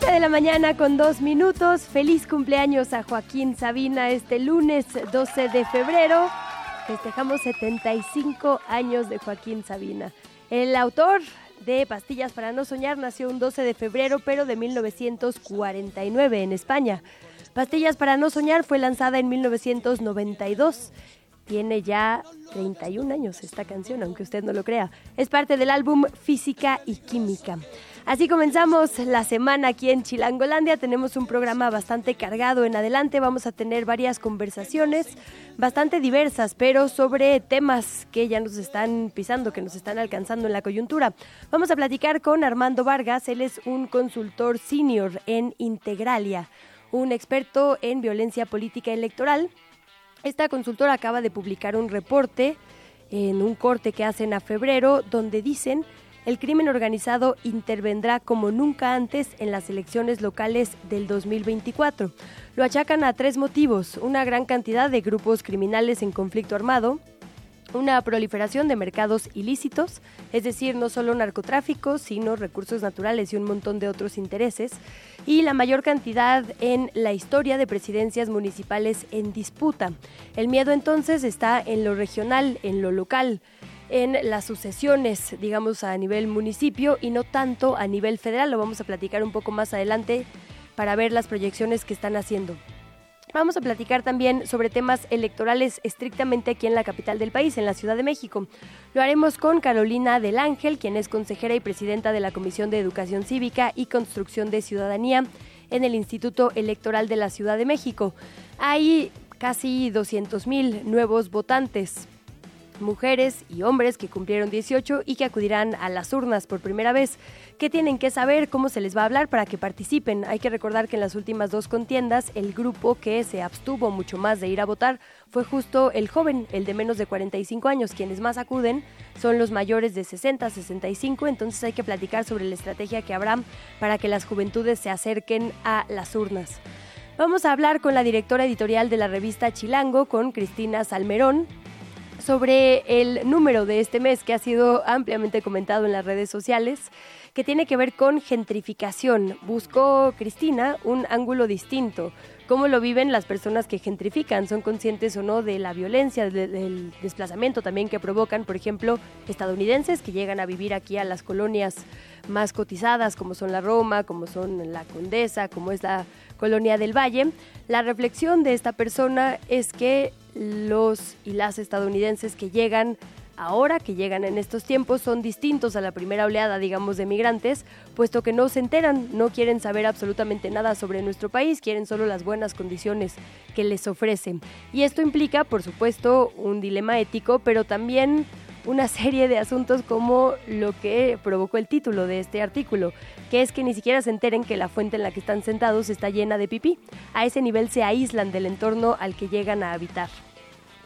7 de la mañana con dos minutos. Feliz cumpleaños a Joaquín Sabina este lunes 12 de febrero. Festejamos 75 años de Joaquín Sabina. El autor de Pastillas para no soñar nació un 12 de febrero, pero de 1949 en España. Pastillas para no soñar fue lanzada en 1992. Tiene ya 31 años esta canción, aunque usted no lo crea. Es parte del álbum Física y Química. Así comenzamos la semana aquí en Chilangolandia. Tenemos un programa bastante cargado en adelante. Vamos a tener varias conversaciones bastante diversas, pero sobre temas que ya nos están pisando, que nos están alcanzando en la coyuntura. Vamos a platicar con Armando Vargas. Él es un consultor senior en Integralia, un experto en violencia política electoral. Esta consultora acaba de publicar un reporte en un corte que hacen a febrero donde dicen el crimen organizado intervendrá como nunca antes en las elecciones locales del 2024. Lo achacan a tres motivos, una gran cantidad de grupos criminales en conflicto armado, una proliferación de mercados ilícitos, es decir, no solo narcotráfico, sino recursos naturales y un montón de otros intereses, y la mayor cantidad en la historia de presidencias municipales en disputa. El miedo entonces está en lo regional, en lo local en las sucesiones, digamos, a nivel municipio y no tanto a nivel federal. Lo vamos a platicar un poco más adelante para ver las proyecciones que están haciendo. Vamos a platicar también sobre temas electorales estrictamente aquí en la capital del país, en la Ciudad de México. Lo haremos con Carolina del Ángel, quien es consejera y presidenta de la Comisión de Educación Cívica y Construcción de Ciudadanía en el Instituto Electoral de la Ciudad de México. Hay casi 200 mil nuevos votantes mujeres y hombres que cumplieron 18 y que acudirán a las urnas por primera vez. ¿Qué tienen que saber? ¿Cómo se les va a hablar para que participen? Hay que recordar que en las últimas dos contiendas el grupo que se abstuvo mucho más de ir a votar fue justo el joven, el de menos de 45 años. Quienes más acuden son los mayores de 60, 65, entonces hay que platicar sobre la estrategia que habrá para que las juventudes se acerquen a las urnas. Vamos a hablar con la directora editorial de la revista Chilango, con Cristina Salmerón, sobre el número de este mes que ha sido ampliamente comentado en las redes sociales, que tiene que ver con gentrificación. Buscó Cristina un ángulo distinto. ¿Cómo lo viven las personas que gentrifican? ¿Son conscientes o no de la violencia, del desplazamiento también que provocan, por ejemplo, estadounidenses que llegan a vivir aquí a las colonias más cotizadas, como son la Roma, como son la Condesa, como es la colonia del Valle? La reflexión de esta persona es que los y las estadounidenses que llegan ahora, que llegan en estos tiempos, son distintos a la primera oleada, digamos, de migrantes, puesto que no se enteran, no quieren saber absolutamente nada sobre nuestro país, quieren solo las buenas condiciones que les ofrecen. Y esto implica, por supuesto, un dilema ético, pero también una serie de asuntos como lo que provocó el título de este artículo, que es que ni siquiera se enteren que la fuente en la que están sentados está llena de pipí. A ese nivel se aíslan del entorno al que llegan a habitar.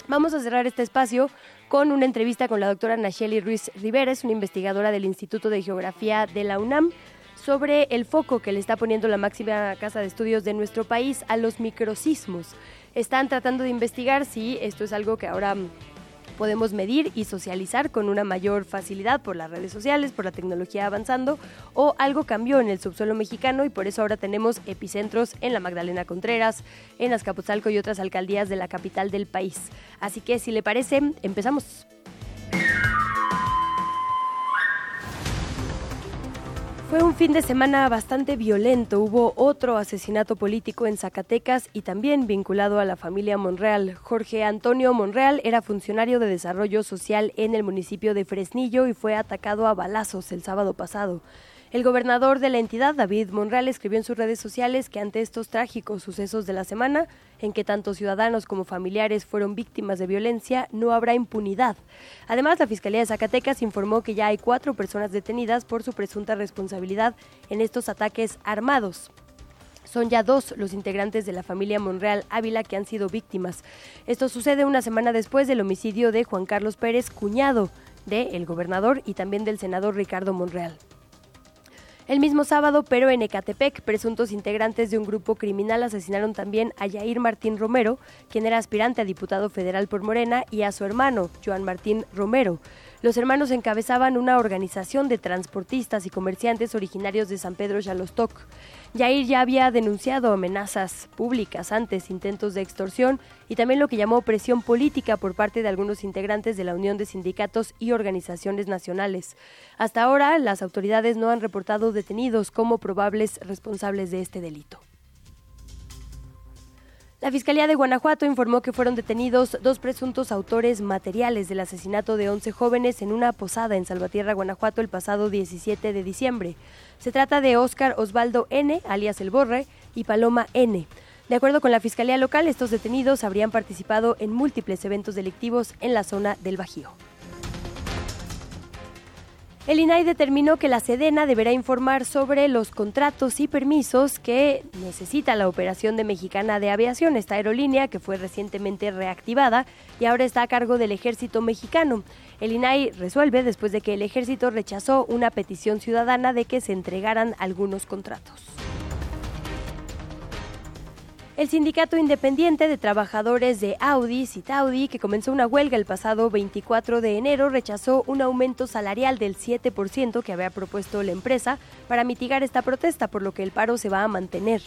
Vamos a cerrar este espacio con una entrevista con la doctora Nacheli Ruiz Rivera, es una investigadora del Instituto de Geografía de la UNAM, sobre el foco que le está poniendo la máxima casa de estudios de nuestro país a los microsismos. Están tratando de investigar si esto es algo que ahora podemos medir y socializar con una mayor facilidad por las redes sociales, por la tecnología avanzando, o algo cambió en el subsuelo mexicano y por eso ahora tenemos epicentros en la Magdalena Contreras, en Azcapotzalco y otras alcaldías de la capital del país. Así que si le parece, empezamos. Fue un fin de semana bastante violento. Hubo otro asesinato político en Zacatecas y también vinculado a la familia Monreal. Jorge Antonio Monreal era funcionario de desarrollo social en el municipio de Fresnillo y fue atacado a balazos el sábado pasado. El gobernador de la entidad, David Monreal, escribió en sus redes sociales que ante estos trágicos sucesos de la semana, en que tanto ciudadanos como familiares fueron víctimas de violencia, no habrá impunidad. Además, la Fiscalía de Zacatecas informó que ya hay cuatro personas detenidas por su presunta responsabilidad en estos ataques armados. Son ya dos los integrantes de la familia Monreal Ávila que han sido víctimas. Esto sucede una semana después del homicidio de Juan Carlos Pérez, cuñado del gobernador y también del senador Ricardo Monreal. El mismo sábado, pero en Ecatepec, presuntos integrantes de un grupo criminal asesinaron también a Yair Martín Romero, quien era aspirante a diputado federal por Morena, y a su hermano, Joan Martín Romero. Los hermanos encabezaban una organización de transportistas y comerciantes originarios de San Pedro Yalostoc. Yair ya había denunciado amenazas públicas antes, intentos de extorsión y también lo que llamó presión política por parte de algunos integrantes de la Unión de Sindicatos y Organizaciones Nacionales. Hasta ahora, las autoridades no han reportado detenidos como probables responsables de este delito. La Fiscalía de Guanajuato informó que fueron detenidos dos presuntos autores materiales del asesinato de 11 jóvenes en una posada en Salvatierra, Guanajuato, el pasado 17 de diciembre. Se trata de Óscar Osvaldo N., alias El Borre, y Paloma N. De acuerdo con la Fiscalía local, estos detenidos habrían participado en múltiples eventos delictivos en la zona del Bajío. El INAI determinó que la Sedena deberá informar sobre los contratos y permisos que necesita la operación de Mexicana de Aviación, esta aerolínea que fue recientemente reactivada y ahora está a cargo del ejército mexicano. El INAI resuelve después de que el ejército rechazó una petición ciudadana de que se entregaran algunos contratos. El Sindicato Independiente de Trabajadores de Audi, Citaudi, que comenzó una huelga el pasado 24 de enero, rechazó un aumento salarial del 7% que había propuesto la empresa para mitigar esta protesta, por lo que el paro se va a mantener.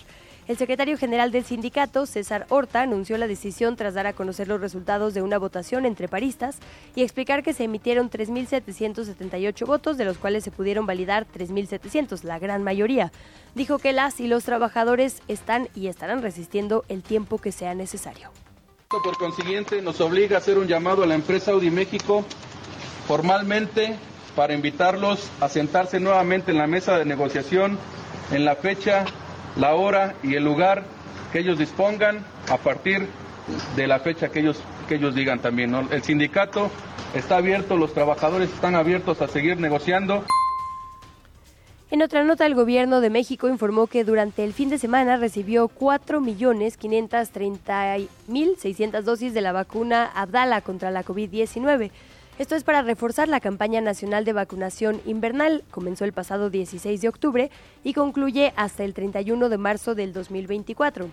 El secretario general del sindicato, César Horta, anunció la decisión tras dar a conocer los resultados de una votación entre paristas y explicar que se emitieron 3.778 votos, de los cuales se pudieron validar 3.700, la gran mayoría. Dijo que las y los trabajadores están y estarán resistiendo el tiempo que sea necesario. Por consiguiente, nos obliga a hacer un llamado a la empresa Audi México formalmente para invitarlos a sentarse nuevamente en la mesa de negociación en la fecha la hora y el lugar que ellos dispongan a partir de la fecha que ellos, que ellos digan también. El sindicato está abierto, los trabajadores están abiertos a seguir negociando. En otra nota, el gobierno de México informó que durante el fin de semana recibió 4.530.600 dosis de la vacuna Abdala contra la COVID-19. Esto es para reforzar la campaña nacional de vacunación invernal. Comenzó el pasado 16 de octubre y concluye hasta el 31 de marzo del 2024.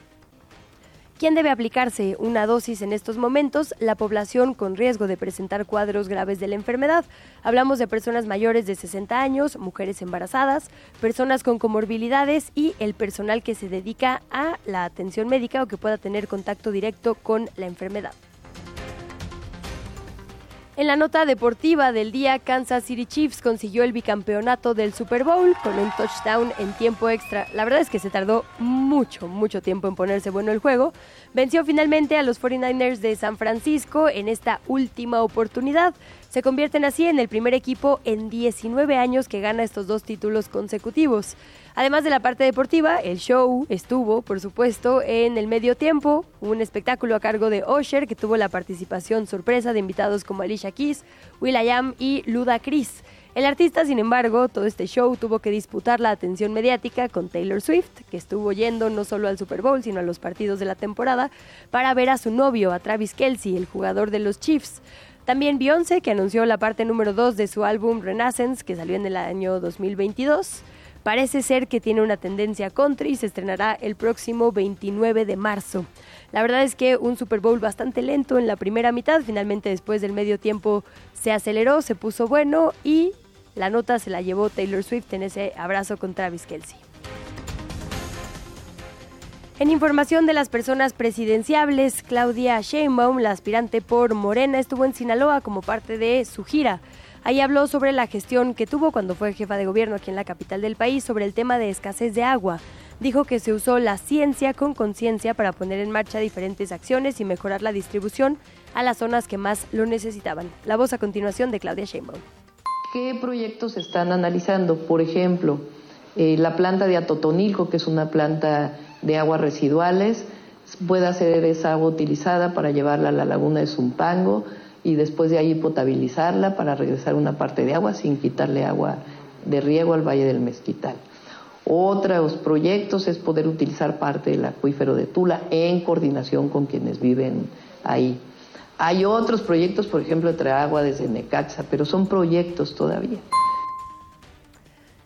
¿Quién debe aplicarse una dosis en estos momentos? La población con riesgo de presentar cuadros graves de la enfermedad. Hablamos de personas mayores de 60 años, mujeres embarazadas, personas con comorbilidades y el personal que se dedica a la atención médica o que pueda tener contacto directo con la enfermedad. En la nota deportiva del día, Kansas City Chiefs consiguió el bicampeonato del Super Bowl con un touchdown en tiempo extra. La verdad es que se tardó mucho, mucho tiempo en ponerse bueno el juego. Venció finalmente a los 49ers de San Francisco en esta última oportunidad. Se convierten así en el primer equipo en 19 años que gana estos dos títulos consecutivos. Además de la parte deportiva, el show estuvo, por supuesto, en el medio tiempo, un espectáculo a cargo de Osher que tuvo la participación sorpresa de invitados como Alicia Keys, Will.i.am y Luda Chris. El artista, sin embargo, todo este show tuvo que disputar la atención mediática con Taylor Swift, que estuvo yendo no solo al Super Bowl, sino a los partidos de la temporada, para ver a su novio, a Travis Kelsey, el jugador de los Chiefs. También Beyoncé, que anunció la parte número 2 de su álbum Renaissance, que salió en el año 2022. Parece ser que tiene una tendencia country y se estrenará el próximo 29 de marzo. La verdad es que un Super Bowl bastante lento en la primera mitad, finalmente después del medio tiempo se aceleró, se puso bueno y la nota se la llevó Taylor Swift en ese abrazo con Travis Kelsey. En información de las personas presidenciables, Claudia Sheinbaum, la aspirante por Morena, estuvo en Sinaloa como parte de su gira. Ahí habló sobre la gestión que tuvo cuando fue jefa de gobierno aquí en la capital del país sobre el tema de escasez de agua. Dijo que se usó la ciencia con conciencia para poner en marcha diferentes acciones y mejorar la distribución a las zonas que más lo necesitaban. La voz a continuación de Claudia Sheinbaum. ¿Qué proyectos están analizando? Por ejemplo, Eh, la planta de Atotonilco, que es una planta de aguas residuales, puede ser esa agua utilizada para llevarla a la laguna de Zumpango y después de ahí potabilizarla para regresar una parte de agua sin quitarle agua de riego al Valle del Mezquital. Otros proyectos es poder utilizar parte del acuífero de Tula en coordinación con quienes viven ahí. Hay otros proyectos, por ejemplo, de agua desde Necaxa, pero son proyectos todavía.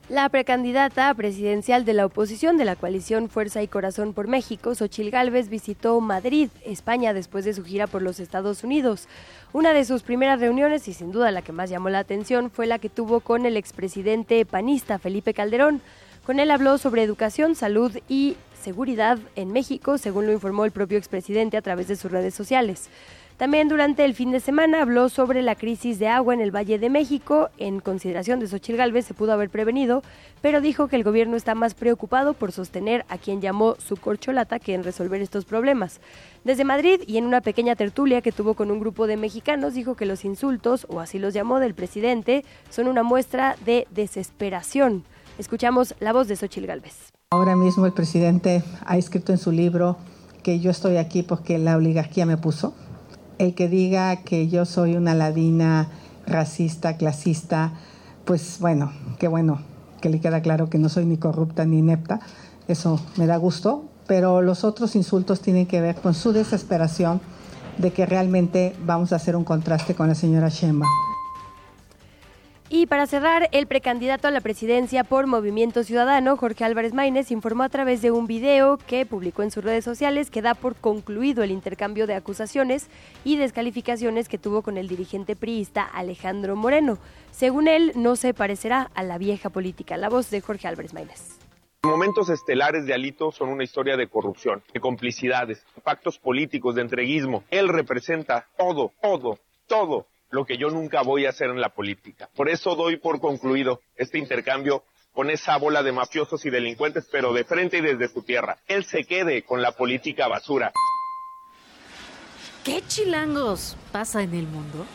La precandidata presidencial de la oposición de la coalición Fuerza y Corazón por México, Xochil Gálvez, visitó Madrid, España, después de su gira por los Estados Unidos. Una de sus primeras reuniones, y sin duda la que más llamó la atención, fue la que tuvo con el expresidente panista Felipe Calderón. Con él habló sobre educación, salud y seguridad en México, según lo informó el propio expresidente a través de sus redes sociales. También durante el fin de semana habló sobre la crisis de agua en el Valle de México. En consideración de Xochil Gálvez se pudo haber prevenido, pero dijo que el gobierno está más preocupado por sostener a quien llamó su corcholata que en resolver estos problemas. Desde Madrid y en una pequeña tertulia que tuvo con un grupo de mexicanos dijo que los insultos, o así los llamó, del presidente son una muestra de desesperación. Escuchamos la voz de Xochil Gálvez. Ahora mismo el presidente ha escrito en su libro que yo estoy aquí porque la oligarquía me puso el que diga que yo soy una ladina racista, clasista, pues bueno, qué bueno que le queda claro que no soy ni corrupta ni inepta, eso me da gusto, pero los otros insultos tienen que ver con su desesperación de que realmente vamos a hacer un contraste con la señora Shema. Y para cerrar, el precandidato a la presidencia por Movimiento Ciudadano, Jorge Álvarez Maínez, informó a través de un video que publicó en sus redes sociales que da por concluido el intercambio de acusaciones y descalificaciones que tuvo con el dirigente priista Alejandro Moreno. Según él, no se parecerá a la vieja política. La voz de Jorge Álvarez Maínez. Momentos estelares de Alito son una historia de corrupción, de complicidades, pactos políticos, de entreguismo. Él representa todo, todo, todo lo que yo nunca voy a hacer en la política. Por eso doy por concluido este intercambio con esa bola de mafiosos y delincuentes, pero de frente y desde su tierra. Él se quede con la política basura. ¿Qué chilangos pasa en el mundo?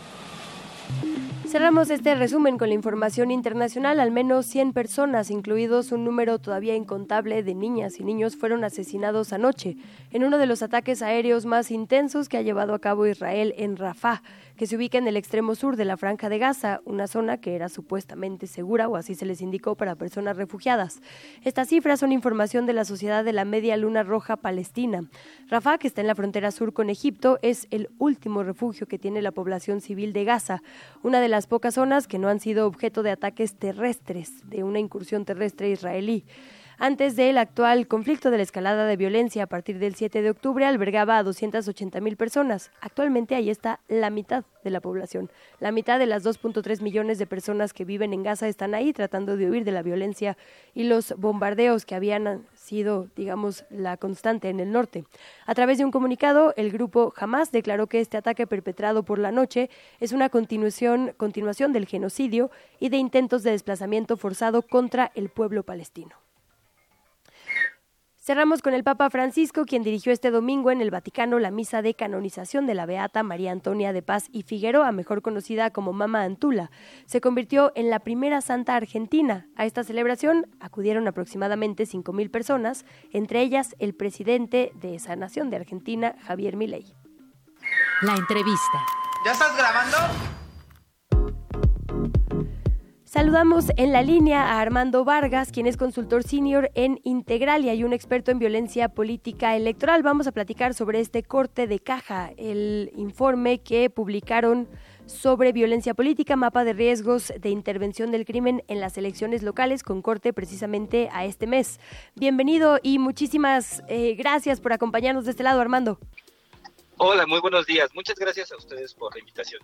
Cerramos este resumen con la información internacional. Al menos 100 personas, incluidos un número todavía incontable de niñas y niños, fueron asesinados anoche en uno de los ataques aéreos más intensos que ha llevado a cabo Israel en Rafah que se ubica en el extremo sur de la Franja de Gaza, una zona que era supuestamente segura o así se les indicó para personas refugiadas. Estas cifras son información de la Sociedad de la Media Luna Roja Palestina. Rafah, que está en la frontera sur con Egipto, es el último refugio que tiene la población civil de Gaza, una de las pocas zonas que no han sido objeto de ataques terrestres, de una incursión terrestre israelí. Antes del actual conflicto de la escalada de violencia a partir del 7 de octubre albergaba a 280 mil personas. Actualmente ahí está la mitad de la población. La mitad de las 2.3 millones de personas que viven en Gaza están ahí tratando de huir de la violencia y los bombardeos que habían sido, digamos, la constante en el norte. A través de un comunicado, el grupo Hamas declaró que este ataque perpetrado por la noche es una continuación, continuación del genocidio y de intentos de desplazamiento forzado contra el pueblo palestino. Cerramos con el Papa Francisco, quien dirigió este domingo en el Vaticano la misa de canonización de la Beata María Antonia de Paz y Figueroa, mejor conocida como Mama Antula. Se convirtió en la primera santa argentina. A esta celebración acudieron aproximadamente 5.000 personas, entre ellas el presidente de esa nación de Argentina, Javier Milei. La entrevista. ¿Ya estás grabando? Saludamos en la línea a Armando Vargas, quien es consultor senior en Integralia y un experto en violencia política electoral. Vamos a platicar sobre este corte de caja, el informe que publicaron sobre violencia política, mapa de riesgos de intervención del crimen en las elecciones locales, con corte precisamente a este mes. Bienvenido y muchísimas eh, gracias por acompañarnos de este lado, Armando. Hola, muy buenos días. Muchas gracias a ustedes por la invitación.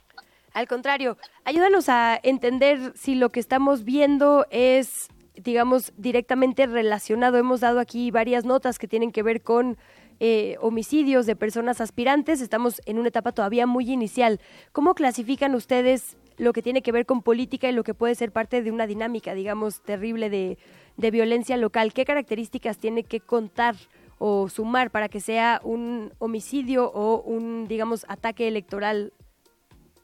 Al contrario, ayúdanos a entender si lo que estamos viendo es, digamos, directamente relacionado. Hemos dado aquí varias notas que tienen que ver con eh, homicidios de personas aspirantes. Estamos en una etapa todavía muy inicial. ¿Cómo clasifican ustedes lo que tiene que ver con política y lo que puede ser parte de una dinámica, digamos, terrible de, de violencia local? ¿Qué características tiene que contar? o sumar para que sea un homicidio o un, digamos, ataque electoral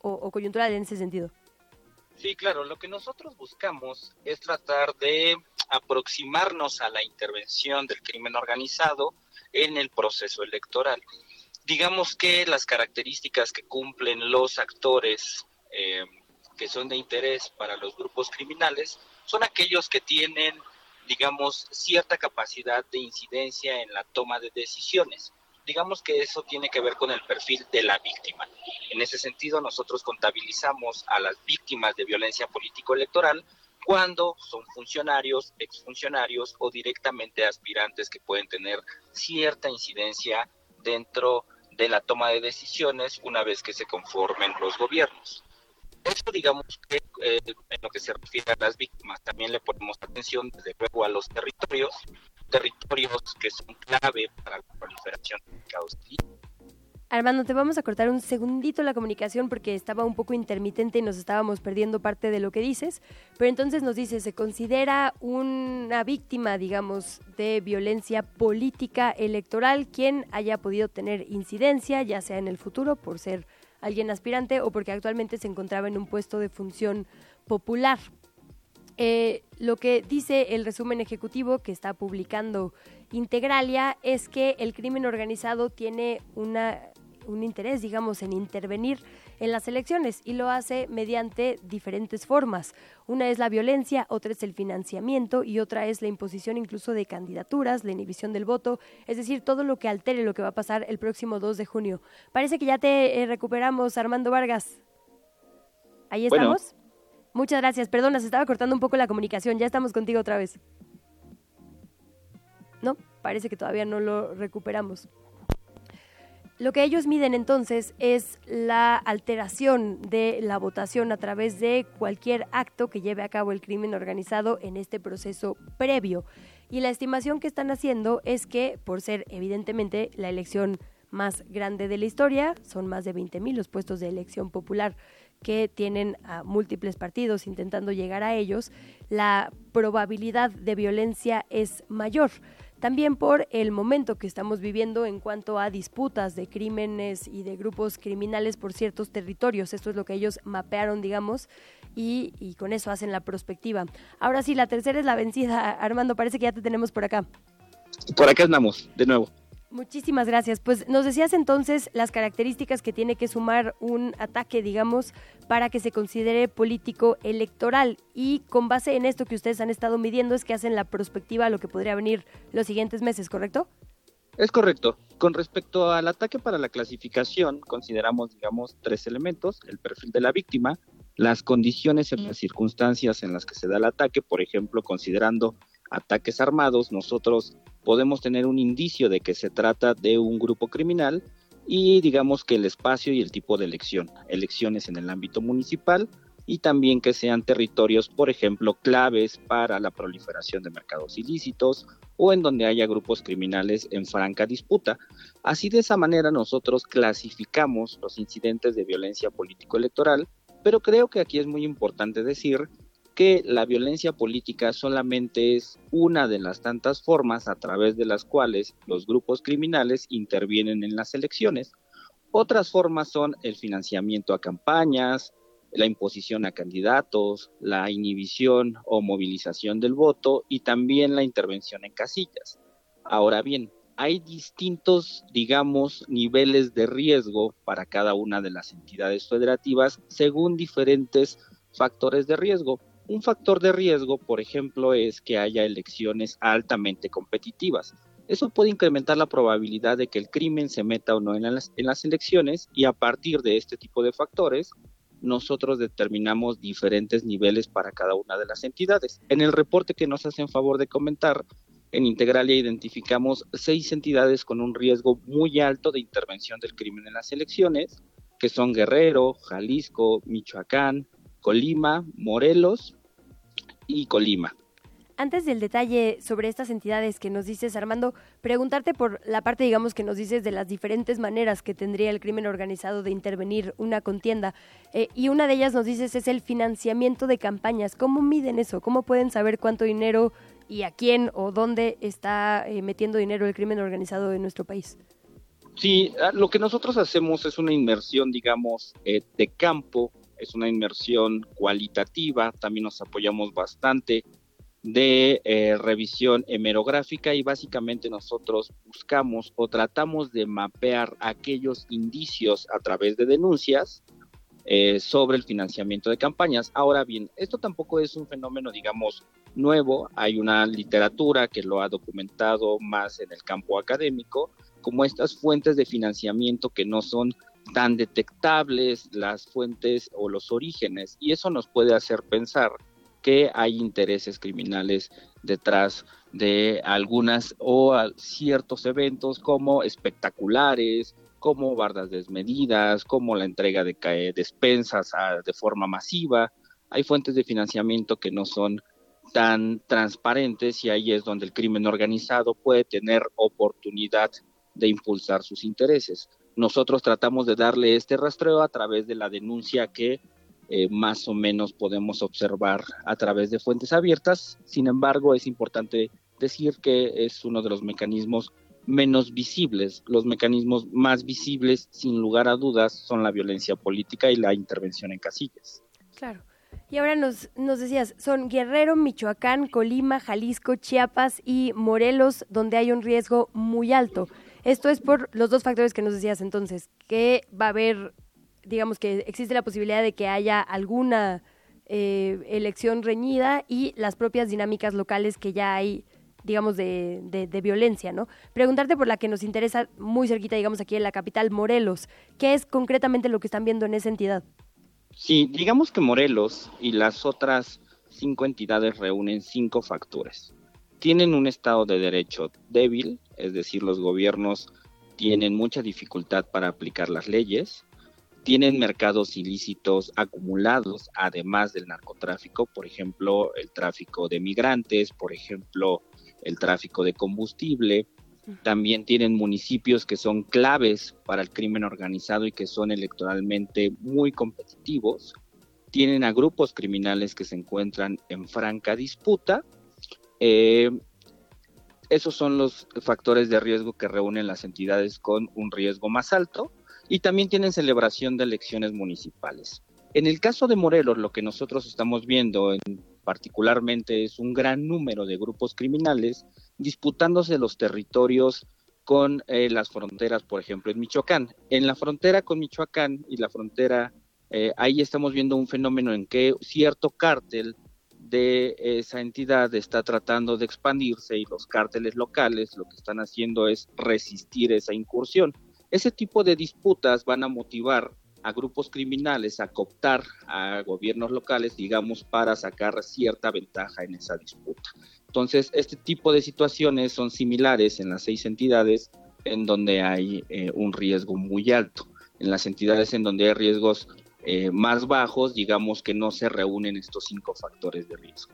o, coyuntural en ese sentido. Sí, claro, lo que nosotros buscamos es tratar de aproximarnos a la intervención del crimen organizado en el proceso electoral. Digamos que las características que cumplen los actores eh, que son de interés para los grupos criminales son aquellos que tienen, digamos, cierta capacidad de incidencia en la toma de decisiones. Digamos que eso tiene que ver con el perfil de la víctima. En ese sentido, nosotros contabilizamos a las víctimas de violencia político-electoral cuando son funcionarios, exfuncionarios o directamente aspirantes que pueden tener cierta incidencia dentro de la toma de decisiones una vez que se conformen los gobiernos. Eso digamos que eh, en lo que se refiere a las víctimas, también le ponemos atención desde luego a los territorios, territorios que son clave para la proliferación de Armando, te vamos a cortar un segundito la comunicación porque estaba un poco intermitente y nos estábamos perdiendo parte de lo que dices, pero entonces nos dice, se considera una víctima, digamos, de violencia política electoral quien haya podido tener incidencia, ya sea en el futuro por ser alguien aspirante o porque actualmente se encontraba en un puesto de función popular. Eh, lo que dice el resumen ejecutivo que está publicando Integralia es que el crimen organizado tiene una un interés, digamos, en intervenir en las elecciones y lo hace mediante diferentes formas. Una es la violencia, otra es el financiamiento y otra es la imposición incluso de candidaturas, la inhibición del voto, es decir, todo lo que altere lo que va a pasar el próximo 2 de junio. Parece que ya te eh, recuperamos, Armando Vargas. Ahí estamos. Muchas gracias. Perdona, se estaba cortando un poco la comunicación. Ya estamos contigo otra vez. No, parece que todavía no lo recuperamos. Lo que ellos miden entonces es la alteración de la votación a través de cualquier acto que lleve a cabo el crimen organizado en este proceso previo. Y la estimación que están haciendo es que, por ser evidentemente la elección más grande de la historia, son más de 20.000 los puestos de elección popular que tienen a múltiples partidos intentando llegar a ellos, la probabilidad de violencia es mayor también por el momento que estamos viviendo en cuanto a disputas de crímenes y de grupos criminales por ciertos territorios. Esto es lo que ellos mapearon, digamos, y, con eso hacen la perspectiva. Ahora sí, la tercera es la vencida. Armando, parece que ya te tenemos por acá. Por acá andamos, de nuevo. Muchísimas gracias. Pues nos decías entonces las características que tiene que sumar un ataque, digamos, para que se considere político electoral. Y con base en esto que ustedes han estado midiendo es que hacen la perspectiva a lo que podría venir los siguientes meses, ¿correcto? Es correcto. Con respecto al ataque para la clasificación, consideramos, digamos, tres elementos. El perfil de la víctima, las condiciones y las circunstancias en las que se da el ataque, por ejemplo, considerando ataques armados, nosotros podemos tener un indicio de que se trata de un grupo criminal y digamos que el espacio y el tipo de elección, elecciones en el ámbito municipal y también que sean territorios, por ejemplo, claves para la proliferación de mercados ilícitos o en donde haya grupos criminales en franca disputa. Así de esa manera nosotros clasificamos los incidentes de violencia político-electoral, pero creo que aquí es muy importante decir que la violencia política solamente es una de las tantas formas a través de las cuales los grupos criminales intervienen en las elecciones. Otras formas son el financiamiento a campañas, la imposición a candidatos, la inhibición o movilización del voto y también la intervención en casillas. Ahora bien, hay distintos, digamos, niveles de riesgo para cada una de las entidades federativas según diferentes factores de riesgo. Un factor de riesgo, por ejemplo, es que haya elecciones altamente competitivas. Eso puede incrementar la probabilidad de que el crimen se meta o no en las, en las elecciones y a partir de este tipo de factores nosotros determinamos diferentes niveles para cada una de las entidades. En el reporte que nos hacen favor de comentar, en Integralia identificamos seis entidades con un riesgo muy alto de intervención del crimen en las elecciones, que son Guerrero, Jalisco, Michoacán, Colima, Morelos y Colima. Antes del detalle sobre estas entidades que nos dices, Armando, preguntarte por la parte, digamos, que nos dices de las diferentes maneras que tendría el crimen organizado de intervenir una contienda. Eh, y una de ellas nos dices es el financiamiento de campañas. ¿Cómo miden eso? ¿Cómo pueden saber cuánto dinero y a quién o dónde está eh, metiendo dinero el crimen organizado en nuestro país? Sí, ah, lo que nosotros hacemos es una inversión, digamos, eh, de campo es una inmersión cualitativa, también nos apoyamos bastante de eh, revisión hemerográfica y básicamente nosotros buscamos o tratamos de mapear aquellos indicios a través de denuncias eh, sobre el financiamiento de campañas. Ahora bien, esto tampoco es un fenómeno, digamos, nuevo. Hay una literatura que lo ha documentado más en el campo académico, como estas fuentes de financiamiento que no son tan detectables, las fuentes o los orígenes, y eso nos puede hacer pensar que hay intereses criminales detrás de algunas o ciertos eventos como espectaculares, como bardas desmedidas, como la entrega de despensas de forma masiva. Hay fuentes de financiamiento que no son tan transparentes y ahí es donde el crimen organizado puede tener oportunidad de impulsar sus intereses. Nosotros tratamos de darle este rastreo a través de la denuncia que eh, más o menos podemos observar a través de fuentes abiertas. Sin embargo, es importante decir que es uno de los mecanismos menos visibles. Los mecanismos más visibles, sin lugar a dudas, son la violencia política y la intervención en casillas. Claro. Y ahora nos, nos decías, son Guerrero, Michoacán, Colima, Jalisco, Chiapas y Morelos, donde hay un riesgo muy alto. Esto es por los dos factores que nos decías entonces, que va a haber digamos que existe la posibilidad de que haya alguna eh, elección reñida y las propias dinámicas locales que ya hay digamos, de, de, violencia, ¿no? Preguntarte por la que nos interesa muy cerquita, digamos, aquí en la capital, Morelos. ¿Qué es concretamente lo que están viendo en esa entidad? Sí, digamos que Morelos y las otras cinco entidades reúnen cinco factores. Tienen un Estado de Derecho débil, es decir, los gobiernos tienen mucha dificultad para aplicar las leyes tienen mercados ilícitos acumulados, además del narcotráfico, por ejemplo, el tráfico de migrantes, por ejemplo, el tráfico de combustible. También tienen municipios que son claves para el crimen organizado y que son electoralmente muy competitivos. Tienen a grupos criminales que se encuentran en franca disputa. Eh, esos son los factores de riesgo que reúnen las entidades con un riesgo más alto y también tienen celebración de elecciones municipales. En el caso de Morelos, lo que nosotros estamos viendo en, particularmente es un gran número de grupos criminales disputándose los territorios con eh, las fronteras, por ejemplo, en Michoacán. En la frontera con Michoacán y la frontera, eh, ahí estamos viendo un fenómeno en que cierto cártel de esa entidad está tratando de expandirse y los cárteles locales lo que están haciendo es resistir esa incursión. Ese tipo de disputas van a motivar a grupos criminales a cooptar a gobiernos locales, digamos, para sacar cierta ventaja en esa disputa. Entonces, este tipo de situaciones son similares en las seis entidades en donde hay eh, un riesgo muy alto. En las entidades en donde hay riesgos eh, más bajos, digamos que no se reúnen estos cinco factores de riesgo.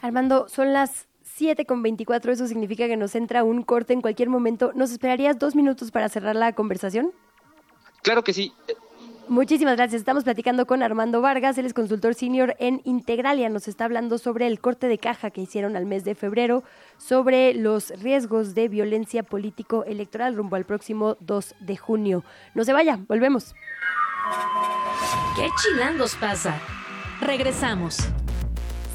Armando, son las 7 con 24, eso significa que nos entra un corte en cualquier momento. ¿Nos esperarías dos minutos para cerrar la conversación? Claro que sí. Muchísimas gracias. Estamos platicando con Armando Vargas, él es consultor senior en Integralia. Nos está hablando sobre el corte de caja que hicieron al mes de febrero, sobre los riesgos de violencia político-electoral rumbo al próximo 2 de junio. No se vaya, volvemos. ¿Qué chilangos pasa? Regresamos.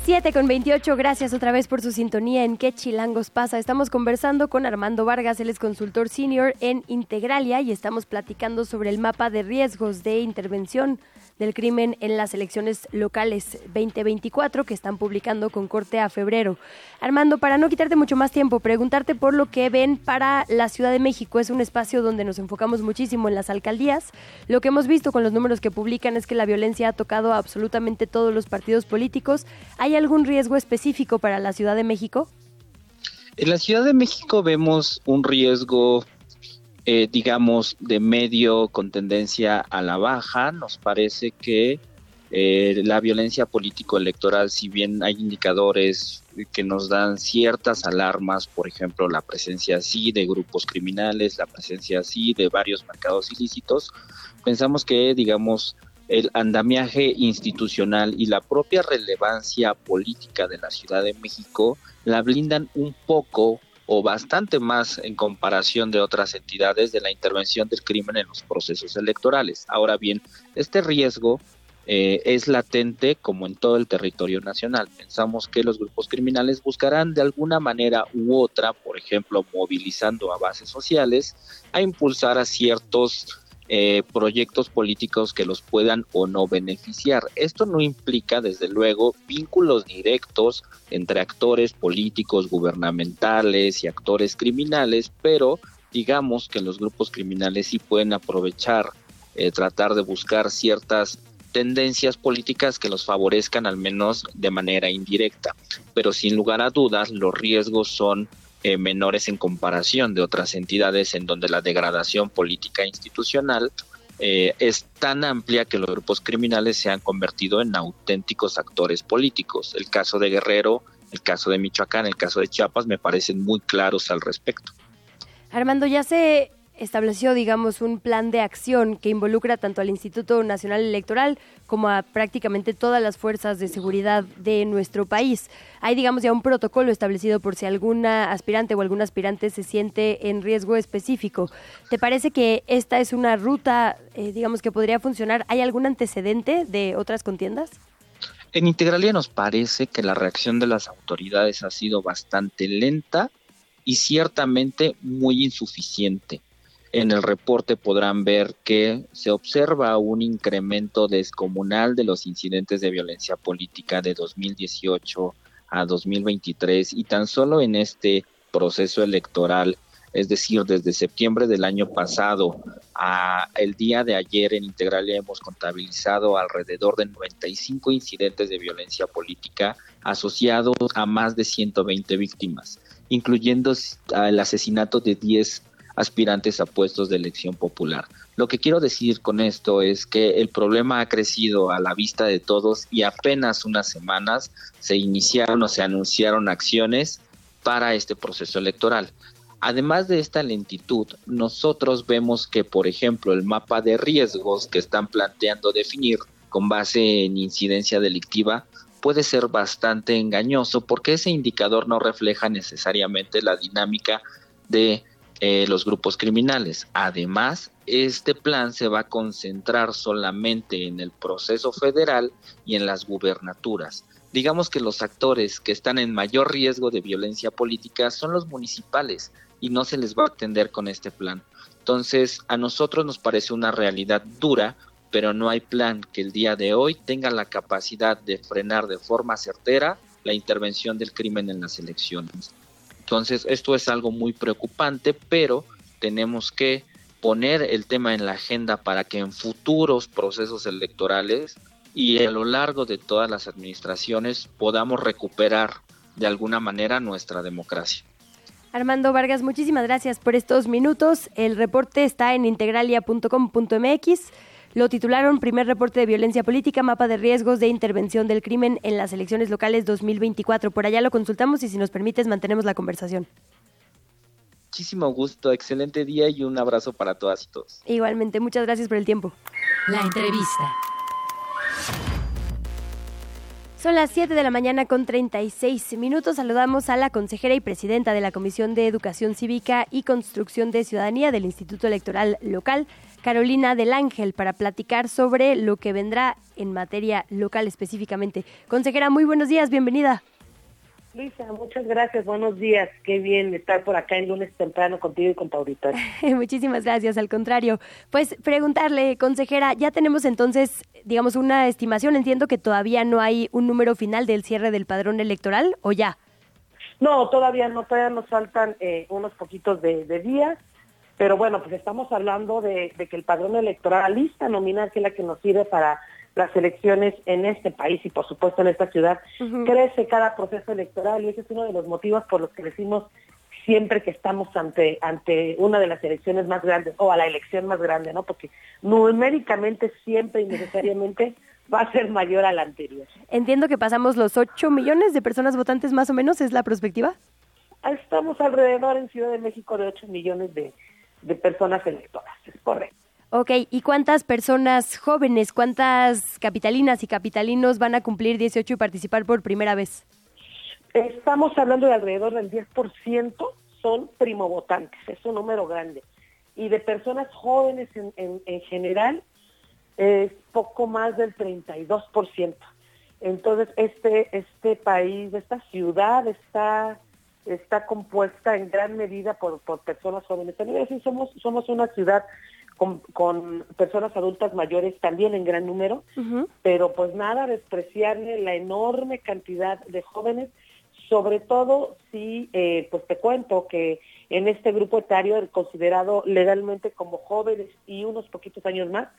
7 con 28, gracias otra vez por su sintonía en ¿Qué chilangos pasa? Estamos conversando con Armando Vargas, él es consultor senior en Integralia y estamos platicando sobre el mapa de riesgos de intervención del crimen en las elecciones locales 2024 que están publicando con corte a febrero. Armando, para no quitarte mucho más tiempo, preguntarte por lo que ven para la Ciudad de México. Es un espacio donde nos enfocamos muchísimo en las alcaldías. Lo que hemos visto con los números que publican es que la violencia ha tocado a absolutamente todos los partidos políticos. ¿Hay algún riesgo específico para la Ciudad de México? En la Ciudad de México vemos un riesgo eh, digamos, de medio con tendencia a la baja. Nos parece que eh, la violencia político-electoral, si bien hay indicadores que nos dan ciertas alarmas, por ejemplo, la presencia así de grupos criminales, la presencia así de varios mercados ilícitos, pensamos que, digamos, el andamiaje institucional y la propia relevancia política de la Ciudad de México la blindan un poco o bastante más en comparación de otras entidades de la intervención del crimen en los procesos electorales. Ahora bien, este riesgo eh, es latente como en todo el territorio nacional. Pensamos que los grupos criminales buscarán de alguna manera u otra, por ejemplo, movilizando a bases sociales, a impulsar a ciertos eh, proyectos políticos que los puedan o no beneficiar. Esto no implica, desde luego, vínculos directos entre actores políticos, gubernamentales y actores criminales, pero digamos que los grupos criminales sí pueden aprovechar, eh, tratar de buscar ciertas tendencias políticas que los favorezcan al menos de manera indirecta. Pero sin lugar a dudas, los riesgos son eh, menores en comparación de otras entidades en donde la degradación política institucional eh, es tan amplia que los grupos criminales se han convertido en auténticos actores políticos. El caso de Guerrero, el caso de Michoacán, el caso de Chiapas me parecen muy claros al respecto. Armando, ya se estableció, digamos, un plan de acción que involucra tanto al Instituto Nacional Electoral como a prácticamente todas las fuerzas de seguridad de nuestro país. Hay, digamos, ya un protocolo establecido por si alguna aspirante o algún aspirante se siente en riesgo específico. ¿Te parece que esta es una ruta, eh, digamos, que podría funcionar? ¿Hay algún antecedente de otras contiendas? En Integralia nos parece que la reacción de las autoridades ha sido bastante lenta y ciertamente muy insuficiente. En el reporte podrán ver que se observa un incremento descomunal de los incidentes de violencia política de 2018 a 2023 y tan solo en este proceso electoral, es decir, desde septiembre del año pasado a el día de ayer en Integralia hemos contabilizado alrededor de 95 incidentes de violencia política asociados a más de 120 víctimas, incluyendo el asesinato de 10 aspirantes a puestos de elección popular. Lo que quiero decir con esto es que el problema ha crecido a la vista de todos y apenas unas semanas se iniciaron o se anunciaron acciones para este proceso electoral. Además de esta lentitud, nosotros vemos que, por ejemplo, el mapa de riesgos que están planteando definir con base en incidencia delictiva puede ser bastante engañoso porque ese indicador no refleja necesariamente la dinámica de eh, los grupos criminales. Además, este plan se va a concentrar solamente en el proceso federal y en las gubernaturas. Digamos que los actores que están en mayor riesgo de violencia política son los municipales y no se les va a atender con este plan. Entonces, a nosotros nos parece una realidad dura, pero no hay plan que el día de hoy tenga la capacidad de frenar de forma certera la intervención del crimen en las elecciones. Entonces, esto es algo muy preocupante, pero tenemos que poner el tema en la agenda para que en futuros procesos electorales y a lo largo de todas las administraciones podamos recuperar de alguna manera nuestra democracia. Armando Vargas, muchísimas gracias por estos minutos. El reporte está en integralia.com.mx. Lo titularon Primer reporte de violencia política, mapa de riesgos de intervención del crimen en las elecciones locales 2024. Por allá lo consultamos y si nos permites mantenemos la conversación. Muchísimo gusto, excelente día y un abrazo para todas y todos. Igualmente, muchas gracias por el tiempo. La entrevista. Son las 7 de la mañana con 36 minutos. Saludamos a la consejera y presidenta de la Comisión de Educación Cívica y Construcción de Ciudadanía del Instituto Electoral Local, Carolina del Ángel, para platicar sobre lo que vendrá en materia local específicamente. Consejera, muy buenos días, bienvenida. Luisa, muchas gracias, buenos días. Qué bien estar por acá en lunes temprano contigo y con tu auditorio. Muchísimas gracias, al contrario. Pues preguntarle, consejera, ya tenemos entonces, digamos, una estimación. Entiendo que todavía no hay un número final del cierre del padrón electoral, ¿o ya? No, todavía no, todavía nos faltan eh, unos poquitos de, días. Pero bueno, pues estamos hablando de, de que el padrón electoral, la lista nominal, que es la que nos sirve para las elecciones en este país y por supuesto en esta ciudad, crece cada proceso electoral y ese es uno de los motivos por los que decimos siempre que estamos ante ante una de las elecciones más grandes o a la elección más grande, ¿no? Porque numéricamente siempre y necesariamente va a ser mayor a la anterior. Entiendo que pasamos los 8 millones de personas votantes más o menos, ¿es la perspectiva? Estamos alrededor en Ciudad de México de 8 millones de, de personas electoras, es correcto. Ok, ¿y cuántas personas jóvenes, cuántas capitalinas y capitalinos van a cumplir 18 y participar por primera vez? Estamos hablando de alrededor del 10% son primovotantes, es un número grande. Y de personas jóvenes en, en, general, es poco más del 32%. Entonces, este, este país, esta ciudad está, está compuesta en gran medida por, por personas jóvenes. También decir, somos, somos una ciudad con, con, personas adultas mayores también en gran número, pero pues nada, despreciarle la enorme cantidad de jóvenes, sobre todo si, eh, pues te cuento que en este grupo etario, considerado legalmente como jóvenes y unos poquitos años más,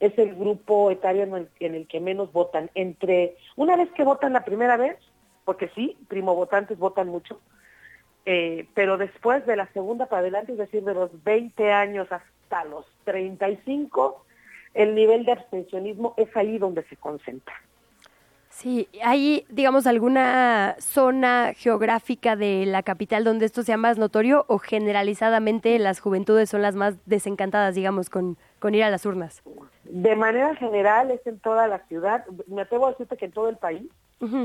es el grupo etario en el, que menos votan. Entre una vez que votan la primera vez, porque sí, primo votantes votan mucho, eh, pero después de la segunda para adelante, es decir, de los 20 años hasta los 35, el nivel de abstencionismo es ahí donde se concentra. Sí, ¿hay, digamos, alguna zona geográfica de la capital donde esto sea más notorio o generalizadamente las juventudes son las más desencantadas, digamos, con, con ir a las urnas? De manera general es en toda la ciudad, me atrevo a decirte que en todo el país,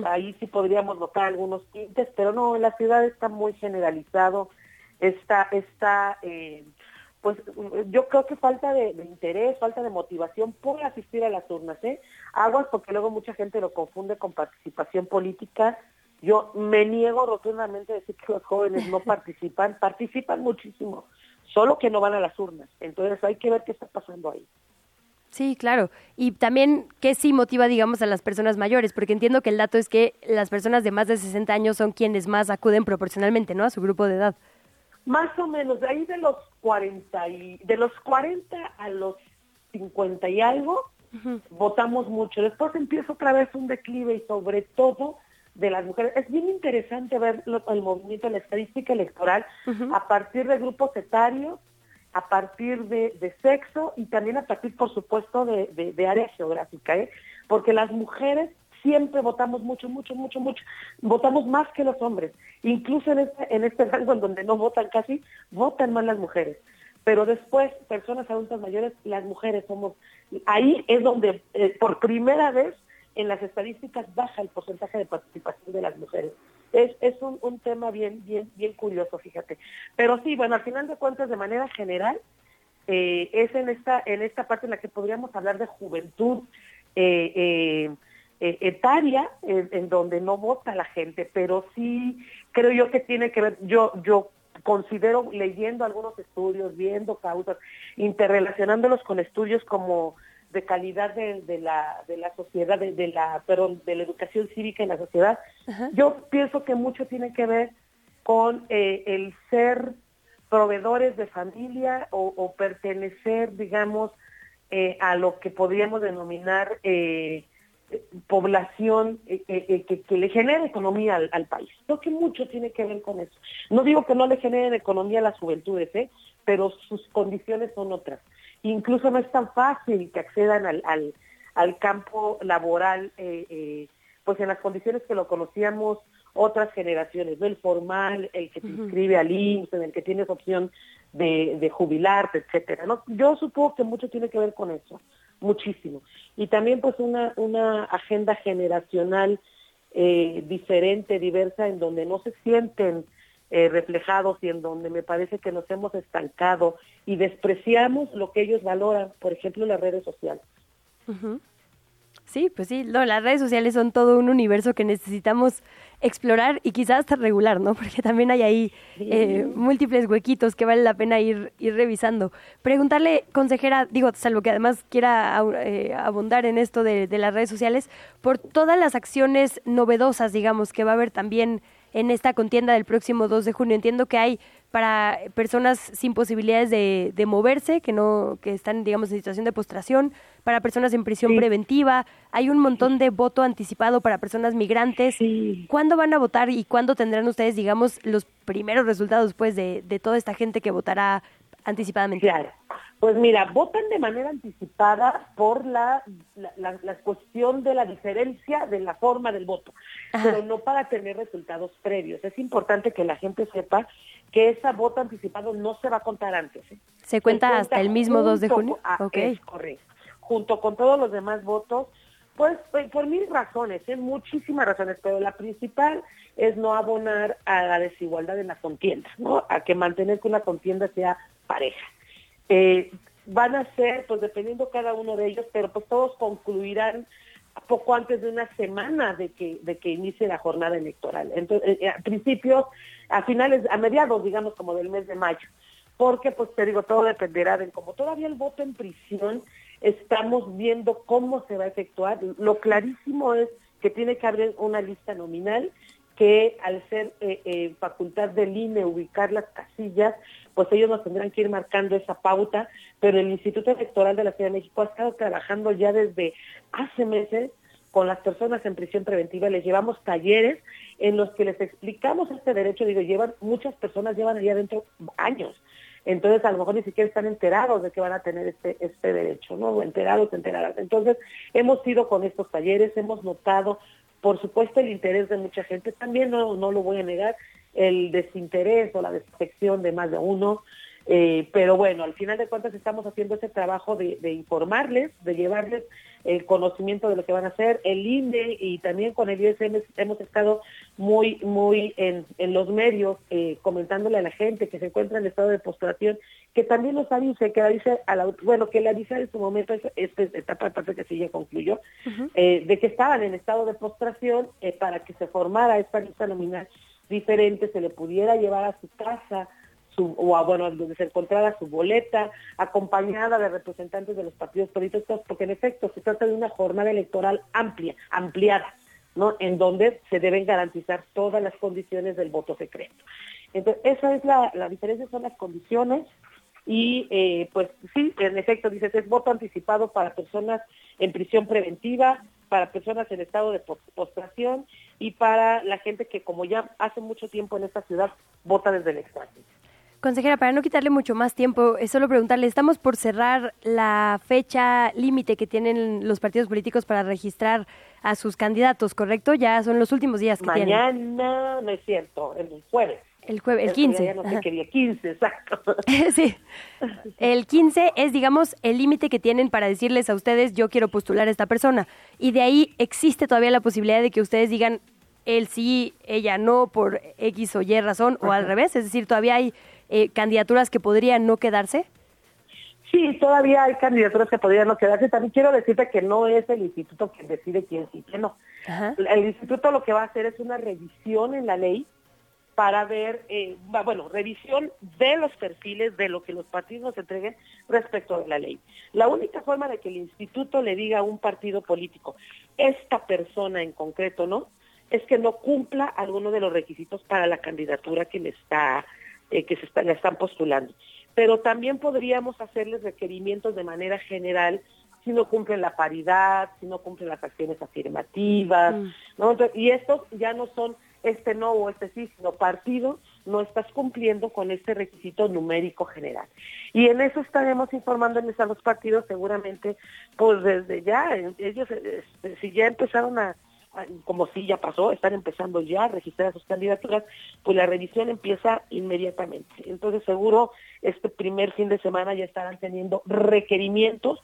ahí sí podríamos notar algunos tintes, pero no, en la ciudad está muy generalizado, está, está eh, pues yo creo que falta de, interés, falta de motivación por asistir a las urnas, ¿eh? Aguas porque luego mucha gente lo confunde con participación política. Yo me niego rotundamente a decir que los jóvenes no participan, participan muchísimo, solo que no van a las urnas. Entonces hay que ver qué está pasando ahí. Sí, claro. Y también, ¿qué sí motiva, digamos, a las personas mayores? Porque entiendo que el dato es que las personas de más de 60 años son quienes más acuden proporcionalmente, ¿no? A su grupo de edad. Más o menos, de ahí de los 40 y, de los 40 a los 50 y algo, votamos mucho. Después empieza otra vez un declive y sobre todo de las mujeres. Es bien interesante ver el movimiento de la estadística electoral a partir de grupos etarios a partir de, sexo y también a partir, por supuesto, de, área geográfica, ¿eh? porque las mujeres siempre votamos mucho, mucho, mucho, mucho. Votamos más que los hombres. Incluso en este, en este rango en donde no votan casi, votan más las mujeres. Pero después, personas adultas mayores, las mujeres somos... Ahí es donde eh, por primera vez en las estadísticas baja el porcentaje de participación de las mujeres. Es, es un, un, tema bien, bien, bien curioso, fíjate. Pero sí, bueno, al final de cuentas, de manera general, eh, es en esta, en esta parte en la que podríamos hablar de juventud eh, eh, etaria, en, donde no vota la gente, pero sí creo yo que tiene que ver, yo, yo considero leyendo algunos estudios, viendo causas, interrelacionándolos con estudios como de calidad de, la, de la sociedad, de, la, perdón, de la educación cívica en la sociedad, yo pienso que mucho tiene que ver con eh, el ser proveedores de familia o, pertenecer, digamos, eh, a lo que podríamos denominar eh, población que, le genere economía al, país. Creo que mucho tiene que ver con eso. No digo que no le generen economía a las juventudes, pero sus condiciones son otras incluso no es tan fácil que accedan al, al, campo laboral, eh, eh, pues en las condiciones que lo conocíamos otras generaciones, ¿no? El formal, el que te inscribe al IMSS, en el que tienes opción de, de jubilarte, etcétera, ¿no? Yo supongo que mucho tiene que ver con eso, muchísimo. Y también pues una, una agenda generacional eh, diferente, diversa, en donde no se sienten eh, reflejados y en donde me parece que nos hemos estancado y despreciamos lo que ellos valoran, por ejemplo, las redes sociales. Sí, pues sí, no, las redes sociales son todo un universo que necesitamos explorar y quizás hasta regular, ¿no? Porque también hay ahí eh, múltiples huequitos que vale la pena ir, ir revisando. Preguntarle, consejera, digo, salvo que además quiera eh, abundar en esto de, de, las redes sociales, por todas las acciones novedosas, digamos, que va a haber también en esta contienda del próximo 2 de junio. Entiendo que hay para personas sin posibilidades de, moverse, que no que están, digamos, en situación de postración, para personas en prisión preventiva, hay un montón de voto anticipado para personas migrantes. ¿Cuándo van a votar y cuándo tendrán ustedes, digamos, los primeros resultados pues, de, de toda esta gente que votará anticipadamente? Claro. Pues mira, votan de manera anticipada por la, la, cuestión de la diferencia de la forma del voto, pero no para tener resultados previos. Es importante que la gente sepa que esa voto anticipado no se va a contar antes. ¿eh? ¿Se, cuenta hasta el mismo 2 de junio? Es correcto. Junto con todos los demás votos, pues, pues por mil razones, ¿eh? muchísimas razones, pero la principal es no abonar a la desigualdad en la contienda, ¿no? A que mantener que una contienda sea pareja. Eh, van a ser, pues dependiendo cada uno de ellos, pero pues todos concluirán poco antes de una semana de que, de que inicie la jornada electoral. Entonces, eh, a principios, a finales, a mediados, digamos, como del mes de mayo. Porque, pues te digo, todo dependerá de como todavía el voto en prisión, estamos viendo cómo se va a efectuar. Lo clarísimo es que tiene que haber una lista nominal que al ser eh, eh, facultad del INE ubicar las casillas, pues ellos nos tendrán que ir marcando esa pauta, pero el Instituto Electoral de la Ciudad de México ha estado trabajando ya desde hace meses con las personas en prisión preventiva, les llevamos talleres en los que les explicamos este derecho, digo, llevan, muchas personas llevan allá adentro años, entonces a lo mejor ni siquiera están enterados de que van a tener este, este derecho, ¿no? Enterados, enteradas. Entonces, hemos ido con estos talleres, hemos notado, por supuesto, el interés de mucha gente, también no, no lo voy a negar, el desinterés o la desafección de más de uno, eh, pero bueno, al final de cuentas estamos haciendo ese trabajo de, informarles, de llevarles el conocimiento de lo que van a hacer. El INE y también con el ISM hemos estado muy, muy en, los medios eh, comentándole a la gente que se encuentra en estado de postración, que también nos avise, que avise a la, bueno, que le avise en su momento, esta etapa parte que sí ya concluyó, eh, de que estaban en estado de postración para que se formara esta lista nominal diferente, se le pudiera llevar a su casa o a, bueno, donde se encontrara su boleta, acompañada de representantes de los partidos políticos, porque en efecto se trata de una jornada electoral amplia, ampliada, ¿no? En donde se deben garantizar todas las condiciones del voto secreto. Entonces, esa es la, la diferencia, son las condiciones, y eh, pues sí, en efecto, dices, es voto anticipado para personas en prisión preventiva, para personas en estado de postración y para la gente que como ya hace mucho tiempo en esta ciudad vota desde el extranjero. Consejera, para no quitarle mucho más tiempo, es solo preguntarle, estamos por cerrar la fecha límite que tienen los partidos políticos para registrar a sus candidatos, ¿correcto? Ya son los últimos días que tienen. Mañana, no es cierto, el jueves. El jueves, el 15. Ya no sé qué 15, exacto. sí. El 15 es, digamos, el límite que tienen para decirles a ustedes, yo quiero postular a esta persona. Y de ahí existe todavía la posibilidad de que ustedes digan, él sí, ella no, por X o Y razón, o al revés. Es decir, todavía hay eh, candidaturas que podrían no quedarse. Sí, todavía hay candidaturas que podrían no quedarse. También quiero decirte que no es el instituto quien decide quién sí, quién no. El instituto lo que va a hacer es una revisión en la ley para ver, eh, bueno, revisión de los perfiles de lo que los partidos nos entreguen respecto de la ley. La única forma de que el instituto le diga a un partido político, esta persona en concreto, ¿no? Es que no cumpla alguno de los requisitos para la candidatura que le está, eh, que se está, le están postulando. Pero también podríamos hacerles requerimientos de manera general si no cumplen la paridad, si no cumplen las acciones afirmativas, mm. ¿no? y estos ya no son este no o este sí, sino partido, no estás cumpliendo con este requisito numérico general. Y en eso estaremos informándoles a los partidos seguramente, pues desde ya, ellos, este, si ya empezaron a, como si ya pasó, están empezando ya a registrar sus candidaturas, pues la revisión empieza inmediatamente. Entonces seguro este primer fin de semana ya estarán teniendo requerimientos,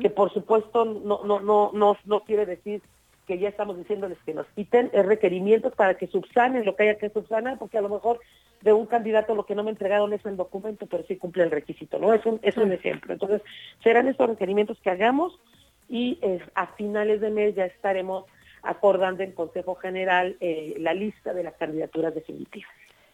que por supuesto no, no, no, no, no quiere decir que ya estamos diciéndoles que nos quiten requerimientos para que subsanen lo que haya que subsanar, porque a lo mejor de un candidato lo que no me entregaron es el documento, pero sí cumple el requisito, ¿no? Es un, es un ejemplo. Entonces, serán estos requerimientos que hagamos y eh, a finales de mes ya estaremos acordando en Consejo General eh, la lista de las candidaturas definitivas.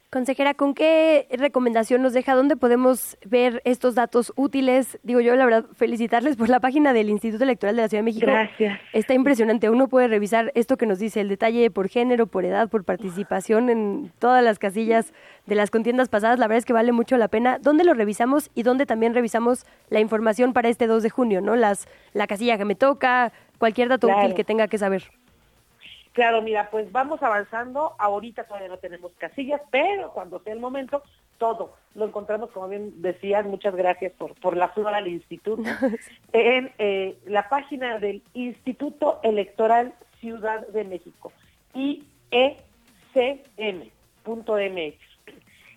Consejera, ¿con qué recomendación nos deja? ¿Dónde podemos ver estos datos útiles? Digo yo, la verdad, felicitarles por la página del Instituto Electoral de la Ciudad de México. Gracias. Está impresionante. Uno puede revisar esto que nos dice, el detalle por género, por edad, por participación en todas las casillas de las contiendas pasadas. La verdad es que vale mucho la pena. ¿Dónde lo revisamos y dónde también revisamos la información para este 2 de junio? ¿no? Las, la casilla que me toca, cualquier dato útil que tenga que saber. Claro, mira, pues vamos avanzando. Ahorita todavía no tenemos casillas, pero cuando sea el momento, todo lo encontramos, como bien decías, muchas gracias por, por la flor al instituto, en eh, la página del Instituto Electoral Ciudad de México, IECM.mx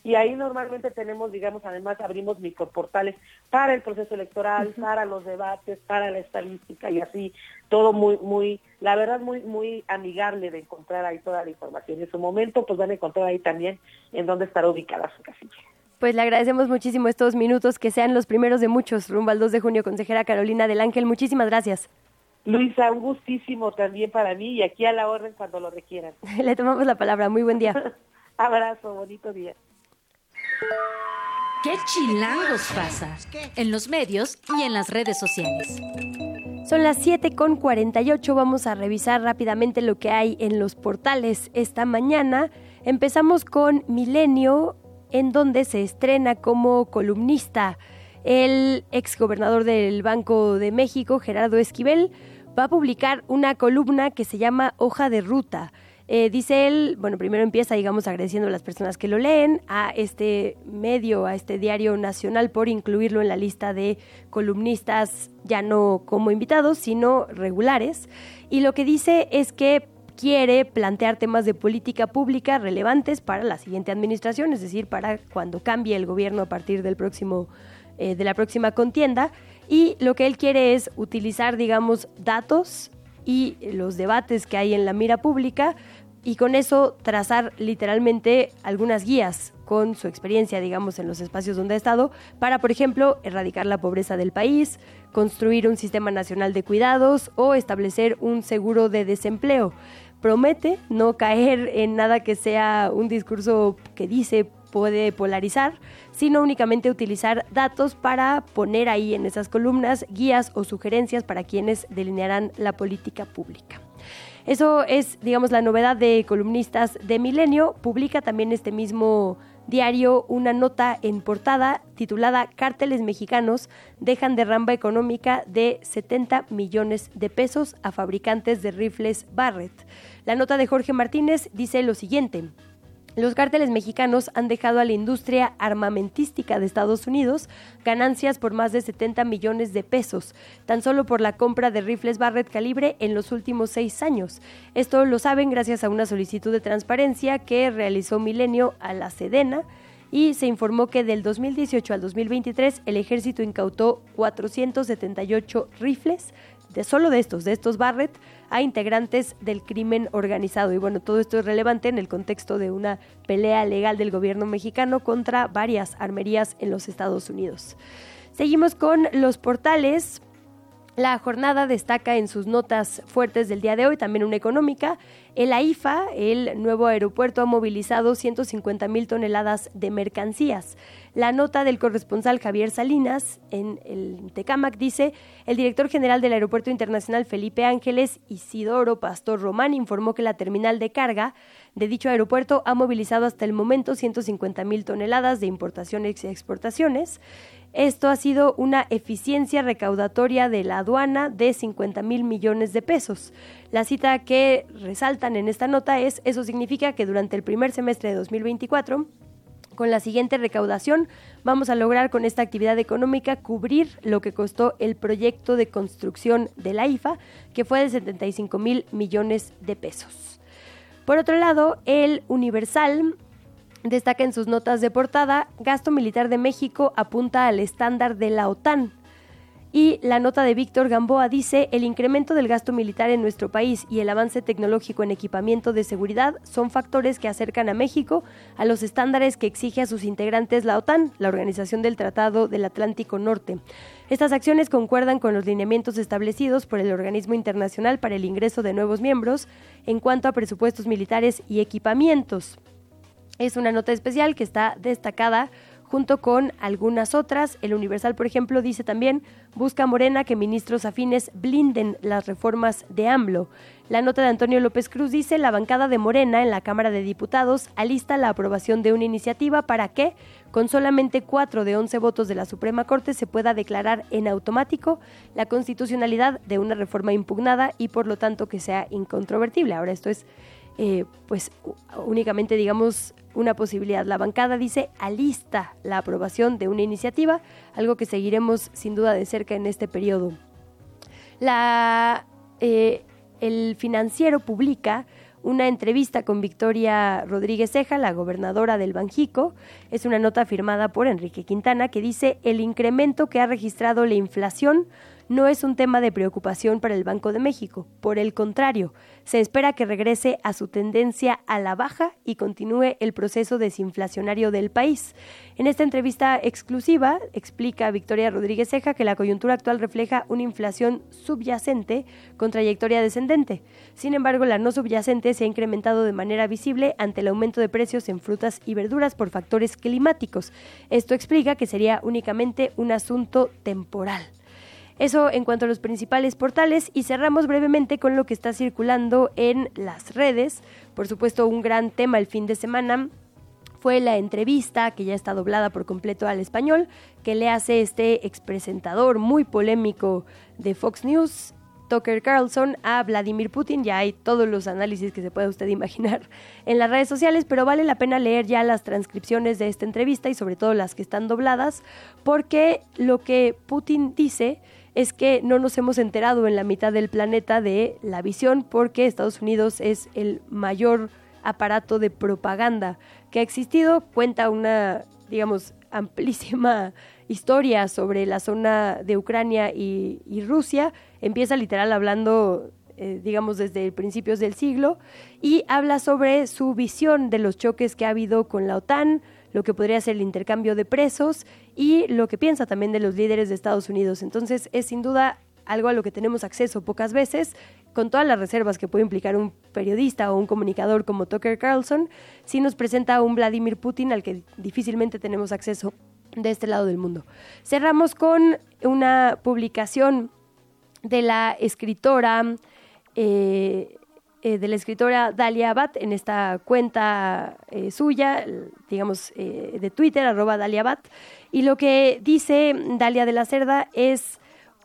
y ahí normalmente tenemos, digamos, además abrimos microportales para el proceso electoral, para los debates, para la estadística y así, todo muy, muy, la verdad muy, muy amigable de encontrar ahí toda la información. En su momento, pues van a encontrar ahí también en dónde estará ubicada su casilla. Pues le agradecemos muchísimo estos minutos, que sean los primeros de muchos, rumbo al 2 de junio, consejera Carolina del Ángel. Muchísimas gracias. Luisa, un gustísimo también para mí y aquí a la orden cuando lo requieran. le tomamos la palabra. Muy buen día. Abrazo, bonito día. ¿Qué chilangos pasa? En los medios y en las redes sociales. Son las 7 con 48. Vamos a revisar rápidamente lo que hay en los portales esta mañana. Empezamos con Milenio, en donde se estrena como columnista el exgobernador del Banco de México, Gerardo Esquivel, va a publicar una columna que se llama Hoja de Ruta. Eh, dice él, bueno, primero empieza, digamos, agradeciendo a las personas que lo leen, a este medio, a este diario nacional por incluirlo en la lista de columnistas, ya no como invitados, sino regulares. Y lo que dice es que quiere plantear temas de política pública relevantes para la siguiente administración, es decir, para cuando cambie el gobierno a partir del próximo, eh, de la próxima contienda. Y lo que él quiere es utilizar, digamos, datos y los debates que hay en la mira pública y con eso trazar literalmente algunas guías con su experiencia, digamos, en los espacios donde ha estado, para, por ejemplo, erradicar la pobreza del país, construir un sistema nacional de cuidados o establecer un seguro de desempleo promete no caer en nada que sea un discurso que dice puede polarizar, sino únicamente utilizar datos para poner ahí en esas columnas guías o sugerencias para quienes delinearán la política pública. Eso es, digamos, la novedad de columnistas de Milenio. Publica también este mismo diario una nota en portada titulada Cárteles mexicanos dejan derramba económica de 70 millones de pesos a fabricantes de rifles Barrett. La nota de Jorge Martínez dice lo siguiente. Los cárteles mexicanos han dejado a la industria armamentística de Estados Unidos ganancias por más de 70 millones de pesos, tan solo por la compra de rifles Barrett calibre en los últimos seis años. Esto lo saben gracias a una solicitud de transparencia que realizó Milenio a la Sedena y se informó que del 2018 al 2023 el ejército incautó 478 rifles, de solo de estos, de estos Barrett, a integrantes del crimen organizado. Y bueno, todo esto es relevante en el contexto de una pelea legal del gobierno mexicano contra varias armerías en los Estados Unidos. Seguimos con los portales. La jornada destaca en sus notas fuertes del día de hoy, también una económica. El AIFA, el nuevo aeropuerto, ha movilizado 150 mil toneladas de mercancías. La nota del corresponsal Javier Salinas en el Tecamac dice, el director general del Aeropuerto Internacional Felipe Ángeles, Isidoro Pastor Román, informó que la terminal de carga de dicho aeropuerto ha movilizado hasta el momento 150 mil toneladas de importaciones y exportaciones. Esto ha sido una eficiencia recaudatoria de la aduana de 50 mil millones de pesos. La cita que resaltan en esta nota es, eso significa que durante el primer semestre de 2024, con la siguiente recaudación, vamos a lograr con esta actividad económica cubrir lo que costó el proyecto de construcción de la IFA, que fue de 75 mil millones de pesos. Por otro lado, el Universal Destaca en sus notas de portada, gasto militar de México apunta al estándar de la OTAN. Y la nota de Víctor Gamboa dice, el incremento del gasto militar en nuestro país y el avance tecnológico en equipamiento de seguridad son factores que acercan a México a los estándares que exige a sus integrantes la OTAN, la Organización del Tratado del Atlántico Norte. Estas acciones concuerdan con los lineamientos establecidos por el organismo internacional para el ingreso de nuevos miembros en cuanto a presupuestos militares y equipamientos. Es una nota especial que está destacada junto con algunas otras. El Universal, por ejemplo, dice también, busca Morena que ministros afines blinden las reformas de AMLO. La nota de Antonio López Cruz dice, la bancada de Morena en la Cámara de Diputados alista la aprobación de una iniciativa para que, con solamente cuatro de once votos de la Suprema Corte, se pueda declarar en automático la constitucionalidad de una reforma impugnada y, por lo tanto, que sea incontrovertible. Ahora, esto es eh, pues únicamente digamos una posibilidad. La bancada dice alista la aprobación de una iniciativa, algo que seguiremos sin duda de cerca en este periodo. La, eh, el financiero publica una entrevista con Victoria Rodríguez Ceja, la gobernadora del Banjico. Es una nota firmada por Enrique Quintana que dice el incremento que ha registrado la inflación no es un tema de preocupación para el Banco de México. Por el contrario, se espera que regrese a su tendencia a la baja y continúe el proceso desinflacionario del país. En esta entrevista exclusiva explica Victoria Rodríguez Ceja que la coyuntura actual refleja una inflación subyacente con trayectoria descendente. Sin embargo, la no subyacente se ha incrementado de manera visible ante el aumento de precios en frutas y verduras por factores climáticos. Esto explica que sería únicamente un asunto temporal. Eso en cuanto a los principales portales y cerramos brevemente con lo que está circulando en las redes. Por supuesto, un gran tema el fin de semana fue la entrevista, que ya está doblada por completo al español, que le hace este expresentador muy polémico de Fox News, Tucker Carlson, a Vladimir Putin. Ya hay todos los análisis que se pueda usted imaginar en las redes sociales, pero vale la pena leer ya las transcripciones de esta entrevista y sobre todo las que están dobladas, porque lo que Putin dice es que no nos hemos enterado en la mitad del planeta de la visión porque Estados Unidos es el mayor aparato de propaganda que ha existido, cuenta una, digamos, amplísima historia sobre la zona de Ucrania y, Rusia, empieza literal hablando, eh, digamos, desde principios del siglo, y habla sobre su visión de los choques que ha habido con la OTAN, lo que podría ser el intercambio de presos y lo que piensa también de los líderes de Estados Unidos. Entonces es sin duda algo a lo que tenemos acceso pocas veces, con todas las reservas que puede implicar un periodista o un comunicador como Tucker Carlson, sí nos presenta un Vladimir Putin al que difícilmente tenemos acceso de este lado del mundo. Cerramos con una publicación de la escritora eh, eh, de la escritora Dalia Abad en esta cuenta eh, suya, digamos, de Twitter, arroba Dalia Abad. Y lo que dice Dalia de la Cerda es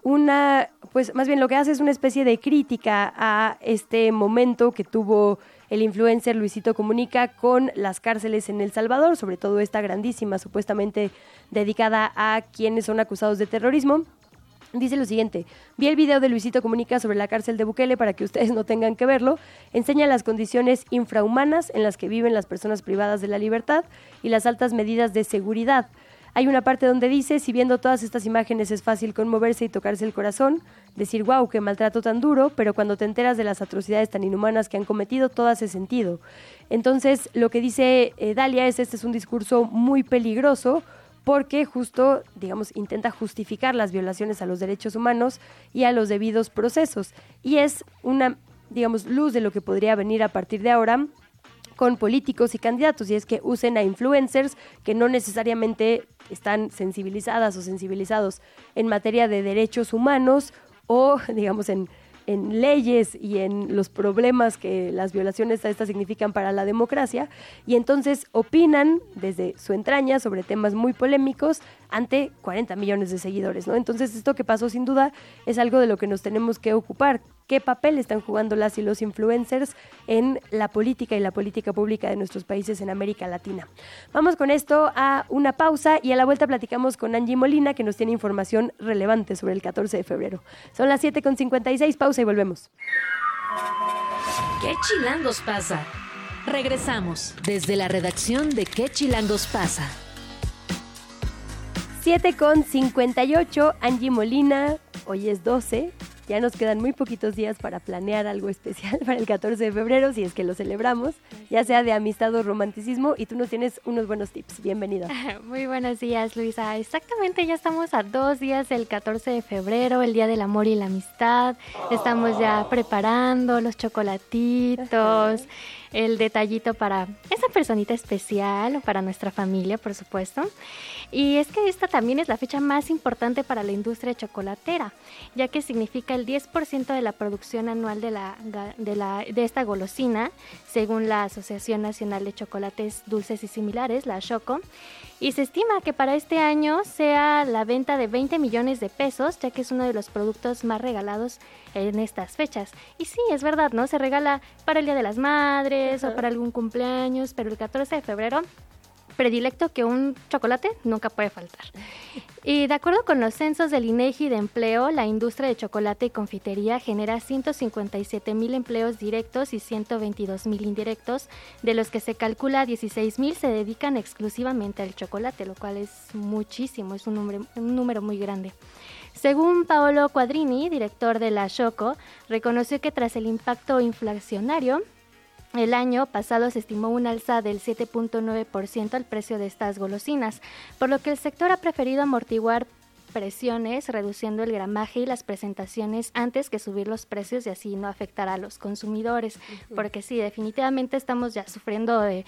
una, pues más bien lo que hace es una especie de crítica a este momento que tuvo el influencer Luisito Comunica con las cárceles en El Salvador, sobre todo esta grandísima, supuestamente dedicada a quienes son acusados de terrorismo. Dice lo siguiente, vi el video de Luisito Comunica sobre la cárcel de Bukele para que ustedes no tengan que verlo. Enseña las condiciones infrahumanas en las que viven las personas privadas de la libertad y las altas medidas de seguridad. Hay una parte donde dice, si viendo todas estas imágenes es fácil conmoverse y tocarse el corazón, decir, wow, qué maltrato tan duro, pero cuando te enteras de las atrocidades tan inhumanas que han cometido, todo hace sentido. Entonces, lo que dice eh, Dalia es, este es un discurso muy peligroso porque justo, digamos, intenta justificar las violaciones a los derechos humanos y a los debidos procesos. Y es una, digamos, luz de lo que podría venir a partir de ahora con políticos y candidatos, y es que usen a influencers que no necesariamente están sensibilizadas o sensibilizados en materia de derechos humanos o, digamos, en, en leyes y en los problemas que las violaciones a estas significan para la democracia, y entonces opinan desde su entraña sobre temas muy polémicos ante 40 millones de seguidores, ¿no? Entonces esto que pasó sin duda es algo de lo que nos tenemos que ocupar. ¿Qué papel están jugando las y los influencers en la política y la política pública de nuestros países en América Latina? Vamos con esto a una pausa y a la vuelta platicamos con Angie Molina que nos tiene información relevante sobre el 14 de febrero. Son las 7.56, pausa y volvemos. ¿Qué chilangos pasa? Regresamos desde la redacción de ¿Qué chilangos pasa? 7 con 58, Angie Molina, hoy es 12, ya nos quedan muy poquitos días para planear algo especial para el 14 de febrero, si es que lo celebramos, ya sea de amistad o romanticismo, y tú nos tienes unos buenos tips. Bienvenida. Muy buenos días, Luisa. Exactamente, ya estamos a dos días del 14 de febrero, el Día del Amor y la Amistad. Estamos ya preparando los chocolatitos el detallito para esa personita especial o para nuestra familia, por supuesto. Y es que esta también es la fecha más importante para la industria chocolatera, ya que significa el 10% de la producción anual de, la, de, la, de esta golosina, según la Asociación Nacional de Chocolates Dulces y Similares, la Choco. Y se estima que para este año sea la venta de 20 millones de pesos, ya que es uno de los productos más regalados en estas fechas. Y sí, es verdad, ¿no? Se regala para el Día de las Madres o para algún cumpleaños, pero el 14 de febrero predilecto que un chocolate nunca puede faltar. Y de acuerdo con los censos del INEGI de empleo, la industria de chocolate y confitería genera 157 mil empleos directos y 122 mil indirectos, de los que se calcula 16 mil se dedican exclusivamente al chocolate, lo cual es muchísimo, es un número, muy grande. Según Paolo Quadrini, director de la Choco, reconoció que tras el impacto inflacionario, el año pasado se estimó un alza del 7.9% al precio de estas golosinas, por lo que el sector ha preferido amortiguar presiones, reduciendo el gramaje y las presentaciones antes que subir los precios y así no afectar a los consumidores. Porque sí, definitivamente estamos ya sufriendo de,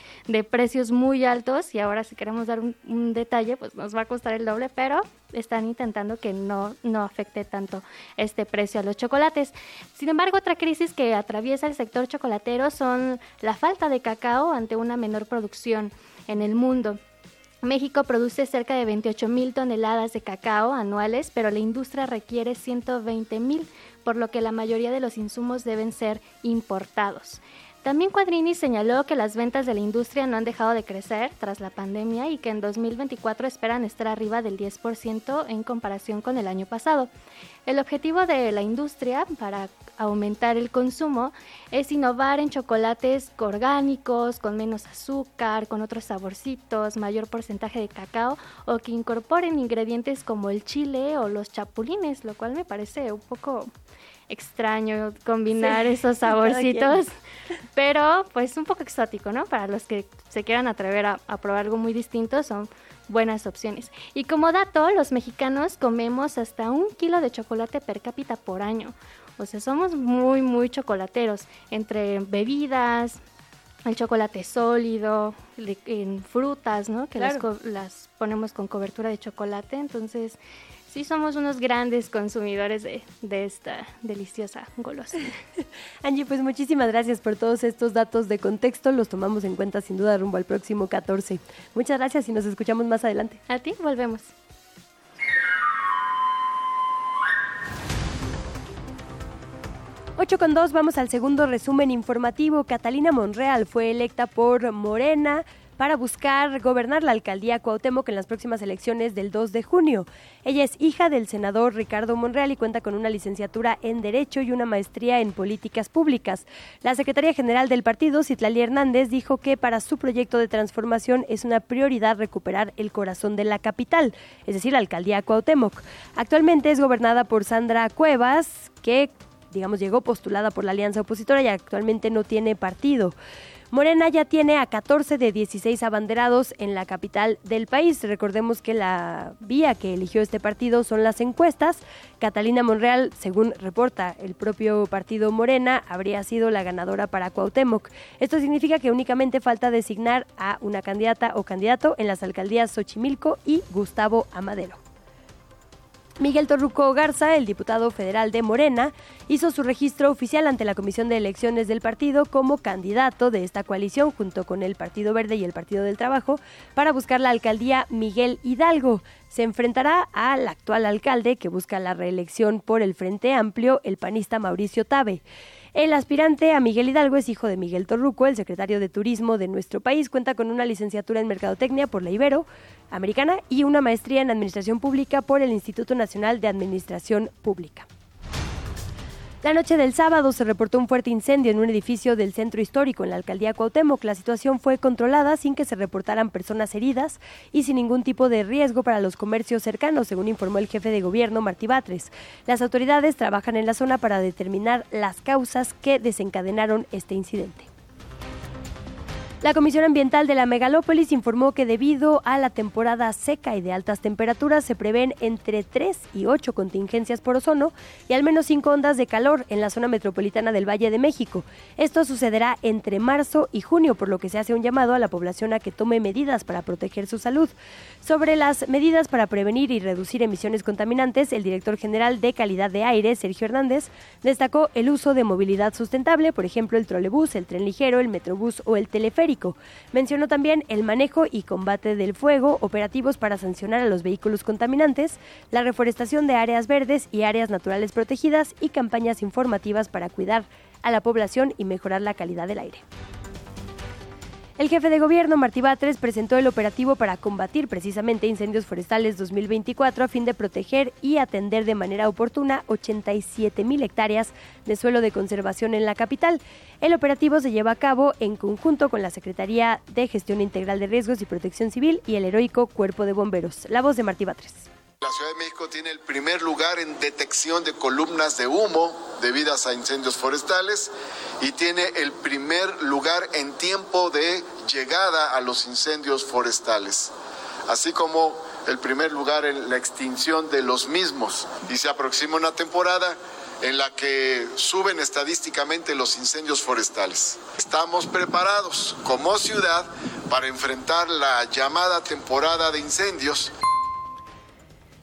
precios muy altos y ahora si queremos dar un, detalle, pues nos va a costar el doble, pero están intentando que no, no afecte tanto este precio a los chocolates. Sin embargo, otra crisis que atraviesa el sector chocolatero son la falta de cacao ante una menor producción en el mundo. México produce cerca de 28 mil toneladas de cacao anuales, pero la industria requiere 120 mil, por lo que la mayoría de los insumos deben ser importados. También Quadrini señaló que las ventas de la industria no han dejado de crecer tras la pandemia y que en 2024 esperan estar arriba del 10% en comparación con el año pasado. El objetivo de la industria para aumentar el consumo es innovar en chocolates orgánicos, con menos azúcar, con otros saborcitos, mayor porcentaje de cacao o que incorporen ingredientes como el chile o los chapulines, lo cual me parece un poco extraño combinar esos saborcitos, pero pues un poco exótico, ¿no? Para los que se quieran atrever a, probar algo muy distinto, son buenas opciones. Y como dato, los mexicanos comemos hasta un kilo de chocolate per cápita por año. O sea, somos muy, muy chocolateros, entre bebidas, el chocolate sólido, en frutas, ¿no? Que las, las ponemos con cobertura de chocolate, entonces sí somos unos grandes consumidores de, esta deliciosa golosina. Angie, pues muchísimas gracias por todos estos datos de contexto. Los tomamos en cuenta sin duda rumbo al próximo 14. Muchas gracias y nos escuchamos más adelante. A ti, volvemos. 8 con 2, vamos al segundo resumen informativo. Catalina Monreal fue electa por Morena para buscar gobernar la alcaldía Cuauhtémoc en las próximas elecciones del 2 de junio. Ella es hija del senador Ricardo Monreal y cuenta con una licenciatura en Derecho y una maestría en Políticas Públicas. La secretaria general del partido, Citlali Hernández, dijo que para su proyecto de transformación es una prioridad recuperar el corazón de la capital, es decir, la alcaldía Cuauhtémoc. Actualmente es gobernada por Sandra Cuevas, que digamos llegó postulada por la alianza opositora y actualmente no tiene partido. Morena ya tiene a 14 de 16 abanderados en la capital del país. Recordemos que la vía que eligió este partido son las encuestas. Catalina Monreal, según reporta el propio partido Morena, habría sido la ganadora para Cuauhtémoc. Esto significa que únicamente falta designar a una candidata o candidato en las alcaldías Xochimilco y Gustavo Amadero. Miguel Torruco Garza, el diputado federal de Morena, hizo su registro oficial ante la Comisión de Elecciones del partido como candidato de esta coalición junto con el Partido Verde y el Partido del Trabajo para buscar la alcaldía Miguel Hidalgo. Se enfrentará al actual alcalde que busca la reelección por el Frente Amplio, el panista Mauricio Tabe. El aspirante a Miguel Hidalgo es hijo de Miguel Torruco, el secretario de Turismo de nuestro país. Cuenta con una licenciatura en Mercadotecnia por la Ibero Americana y una maestría en Administración Pública por el Instituto Nacional de Administración Pública. La noche del sábado se reportó un fuerte incendio en un edificio del centro histórico en la alcaldía Cuauhtémoc. La situación fue controlada sin que se reportaran personas heridas y sin ningún tipo de riesgo para los comercios cercanos, según informó el jefe de gobierno Martí Batres. Las autoridades trabajan en la zona para determinar las causas que desencadenaron este incidente. La Comisión Ambiental de la Megalópolis informó que debido a la temporada seca y de altas temperaturas se prevén entre 3 y 8 contingencias por ozono y al menos 5 ondas de calor en la zona metropolitana del Valle de México. Esto sucederá entre marzo y junio, por lo que se hace un llamado a la población a que tome medidas para proteger su salud. Sobre las medidas para prevenir y reducir emisiones contaminantes, el director general de Calidad de Aire, Sergio Hernández, destacó el uso de movilidad sustentable, por ejemplo el trolebús, el tren ligero, el metrobús o el teleférico Mencionó también el manejo y combate del fuego, operativos para sancionar a los vehículos contaminantes, la reforestación de áreas verdes y áreas naturales protegidas y campañas informativas para cuidar a la población y mejorar la calidad del aire. El jefe de gobierno, Martí Batres, presentó el operativo para combatir precisamente incendios forestales 2024 a fin de proteger y atender de manera oportuna 87 mil hectáreas de suelo de conservación en la capital. El operativo se lleva a cabo en conjunto con la Secretaría de Gestión Integral de Riesgos y Protección Civil y el heroico Cuerpo de Bomberos. La voz de Martí Batres. La Ciudad de México tiene el primer lugar en detección de columnas de humo debidas a incendios forestales y tiene el primer lugar en tiempo de llegada a los incendios forestales, así como el primer lugar en la extinción de los mismos. Y se aproxima una temporada en la que suben estadísticamente los incendios forestales. Estamos preparados como ciudad para enfrentar la llamada temporada de incendios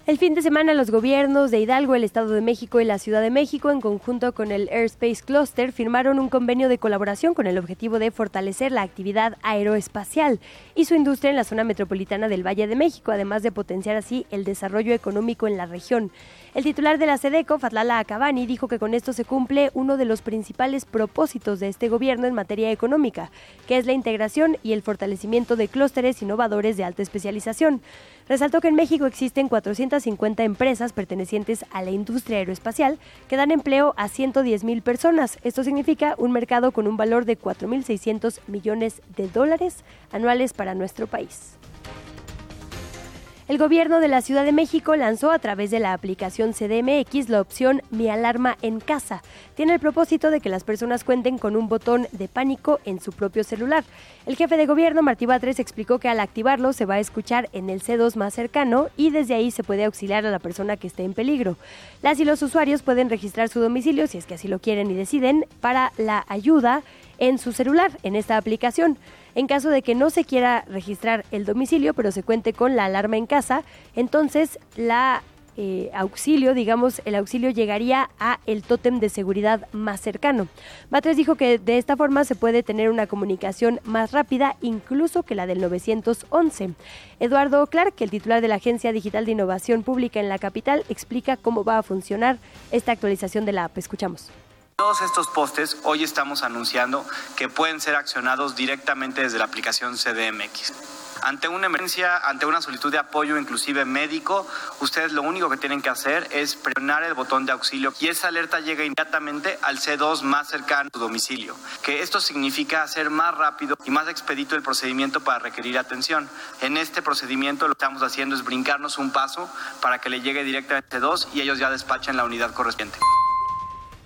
el fin de semana los gobiernos de Hidalgo, el Estado de México y la Ciudad de México, en conjunto con el Airspace Cluster, firmaron un convenio de colaboración con el objetivo de fortalecer la actividad aeroespacial y su industria en la zona metropolitana del Valle de México, además de potenciar así el desarrollo económico en la región. El titular de la SEDECO, Fatlala Acabani, dijo que con esto se cumple uno de los principales propósitos de este gobierno en materia económica, que es la integración y el fortalecimiento de clústeres innovadores de alta especialización. Resaltó que en México existen 450 empresas pertenecientes a la industria aeroespacial que dan empleo a 110 mil personas. Esto significa un mercado con un valor de 4.600 millones de dólares anuales para nuestro país. El gobierno de la Ciudad de México lanzó a través de la aplicación CDMX la opción Mi Alarma en Casa. Tiene el propósito de que las personas cuenten con un botón de pánico en su propio celular. El jefe de gobierno, Martí Batres, explicó que al activarlo se va a escuchar en el C2 más cercano y desde ahí se puede auxiliar a la persona que esté en peligro. Las y los usuarios pueden registrar su domicilio, si es que así lo quieren y deciden, para la ayuda en su celular, en esta aplicación. En caso de que no se quiera registrar el domicilio, pero se cuente con la alarma en casa, entonces la eh, auxilio, digamos, el auxilio llegaría a el tótem de seguridad más cercano. Batres dijo que de esta forma se puede tener una comunicación más rápida, incluso que la del 911. Eduardo Clark, el titular de la Agencia Digital de Innovación Pública en la capital, explica cómo va a funcionar esta actualización de la app. Escuchamos. Todos estos postes hoy estamos anunciando que pueden ser accionados directamente desde la aplicación CDMX. Ante una emergencia, ante una solicitud de apoyo inclusive médico, ustedes lo único que tienen que hacer es presionar el botón de auxilio y esa alerta llega inmediatamente al C2 más cercano a su domicilio, que esto significa hacer más rápido y más expedito el procedimiento para requerir atención. En este procedimiento lo que estamos haciendo es brincarnos un paso para que le llegue directamente al C2 y ellos ya despachen la unidad correspondiente.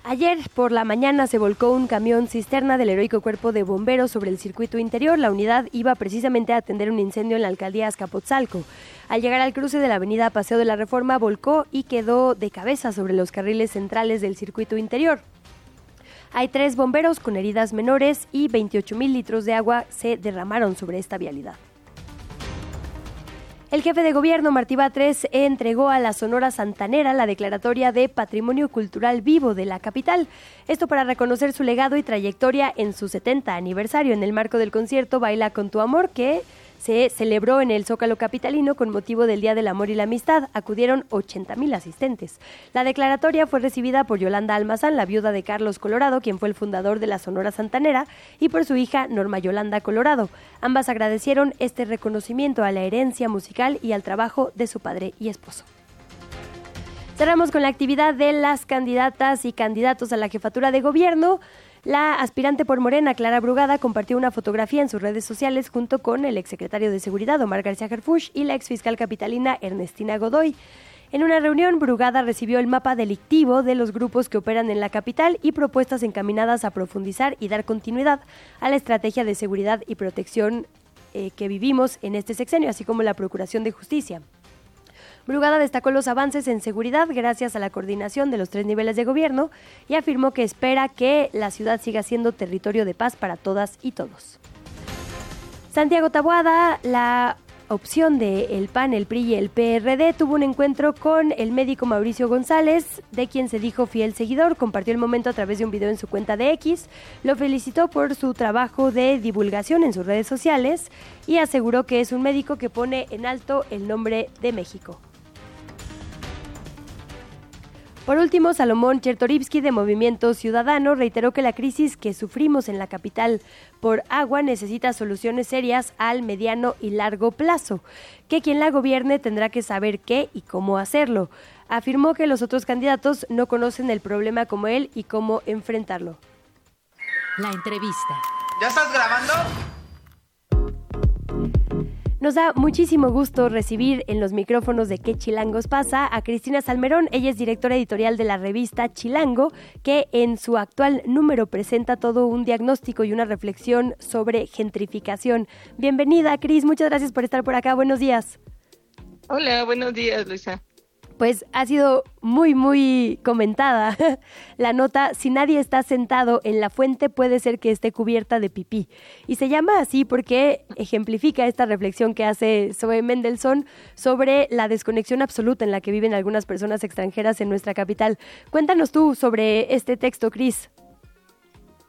Ayer por la mañana se volcó un camión cisterna del heroico cuerpo de bomberos sobre el circuito interior. La unidad iba precisamente a atender un incendio en la alcaldía Azcapotzalco. Al llegar al cruce de la avenida Paseo de la Reforma, volcó y quedó de cabeza sobre los carriles centrales del circuito interior. Hay tres bomberos con heridas menores y 28 mil litros de agua se derramaron sobre esta vialidad. El jefe de gobierno, Martí Batres, entregó a la Sonora Santanera la declaratoria de Patrimonio Cultural Vivo de la capital. Esto para reconocer su legado y trayectoria en su 70 aniversario en el marco del concierto Baila con tu amor, que se celebró en el Zócalo Capitalino con motivo del Día del Amor y la Amistad. Acudieron 80.000 asistentes. La declaratoria fue recibida por Yolanda Almazán, la viuda de Carlos Colorado, quien fue el fundador de la Sonora Santanera, y por su hija Norma Yolanda Colorado. Ambas agradecieron este reconocimiento a la herencia musical y al trabajo de su padre y esposo. Cerramos con la actividad de las candidatas y candidatos a la jefatura de gobierno. La aspirante por Morena, Clara Brugada, compartió una fotografía en sus redes sociales junto con el exsecretario de Seguridad, Omar García Gerfush, y la exfiscal capitalina, Ernestina Godoy. En una reunión, Brugada recibió el mapa delictivo de los grupos que operan en la capital y propuestas encaminadas a profundizar y dar continuidad a la estrategia de seguridad y protección eh, que vivimos en este sexenio, así como la Procuración de Justicia. Brugada destacó los avances en seguridad gracias a la coordinación de los tres niveles de gobierno y afirmó que espera que la ciudad siga siendo territorio de paz para todas y todos. Santiago Tabuada, la opción de el PAN, el PRI y el PRD tuvo un encuentro con el médico Mauricio González, de quien se dijo fiel seguidor, compartió el momento a través de un video en su cuenta de X, lo felicitó por su trabajo de divulgación en sus redes sociales y aseguró que es un médico que pone en alto el nombre de México. Por último, Salomón Chertorivsky de Movimiento Ciudadano reiteró que la crisis que sufrimos en la capital por agua necesita soluciones serias al mediano y largo plazo, que quien la gobierne tendrá que saber qué y cómo hacerlo. Afirmó que los otros candidatos no conocen el problema como él y cómo enfrentarlo. La entrevista. ¿Ya estás grabando? Nos da muchísimo gusto recibir en los micrófonos de ¿Qué Chilangos pasa? a Cristina Salmerón. Ella es directora editorial de la revista Chilango, que en su actual número presenta todo un diagnóstico y una reflexión sobre gentrificación. Bienvenida, Cris. Muchas gracias por estar por acá. Buenos días. Hola, buenos días, Luisa pues ha sido muy, muy comentada la nota, si nadie está sentado en la fuente puede ser que esté cubierta de pipí. Y se llama así porque ejemplifica esta reflexión que hace Zoe Mendelssohn sobre la desconexión absoluta en la que viven algunas personas extranjeras en nuestra capital. Cuéntanos tú sobre este texto, Cris.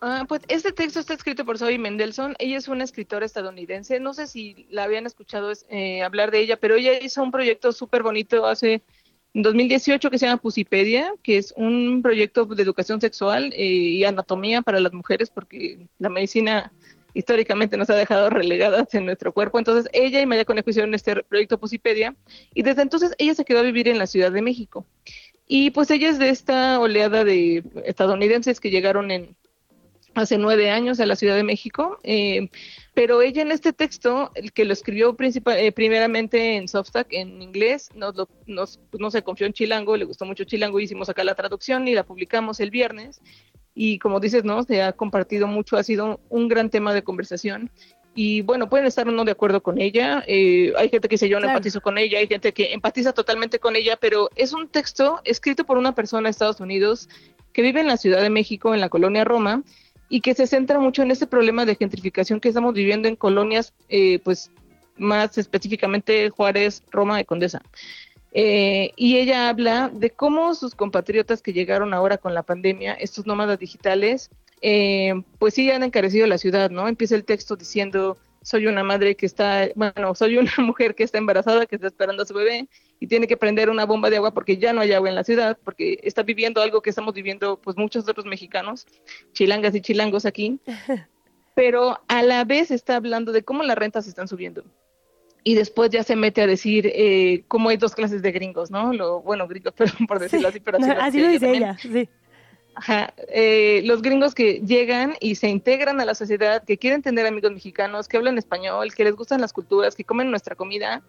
Ah, pues este texto está escrito por Zoe Mendelssohn. Ella es una escritora estadounidense. No sé si la habían escuchado eh, hablar de ella, pero ella hizo un proyecto súper bonito hace en 2018 que se llama Pusipedia, que es un proyecto de educación sexual eh, y anatomía para las mujeres, porque la medicina históricamente nos ha dejado relegadas en nuestro cuerpo. Entonces ella y Maya Conejo hicieron este proyecto Pusipedia y desde entonces ella se quedó a vivir en la Ciudad de México. Y pues ella es de esta oleada de estadounidenses que llegaron en hace nueve años a la Ciudad de México. Eh, pero ella en este texto, el que lo escribió principal, eh, primeramente en Substack, en inglés, nos, nos, pues, no se confió en Chilango, le gustó mucho Chilango, hicimos acá la traducción y la publicamos el viernes. Y como dices, ¿no? Se ha compartido mucho, ha sido un gran tema de conversación. Y bueno, pueden estar o no de acuerdo con ella. Eh, hay gente que dice yo no empatizo con ella, hay gente que empatiza totalmente con ella, pero es un texto escrito por una persona de Estados Unidos que vive en la Ciudad de México, en la colonia Roma, y que se centra mucho en este problema de gentrificación que estamos viviendo en colonias, eh, pues más específicamente Juárez, Roma y Condesa. Eh, y ella habla de cómo sus compatriotas que llegaron ahora con la pandemia, estos nómadas digitales, eh, pues sí han encarecido la ciudad, ¿no? Empieza el texto diciendo soy una madre que está, bueno, soy una mujer que está embarazada, que está esperando a su bebé y tiene que prender una bomba de agua porque ya no hay agua en la ciudad, porque está viviendo algo que estamos viviendo pues muchos otros mexicanos, chilangas y chilangos aquí, pero a la vez está hablando de cómo las rentas están subiendo. Y después ya se mete a decir eh, cómo hay dos clases de gringos, ¿no? Lo, bueno, gringos, perdón por decirlo así, pero así, lo dice ella, sí. Ajá. Eh, los gringos que llegan y se integran a la sociedad, que quieren tener amigos mexicanos, que hablan español, que les gustan las culturas, que comen nuestra comida,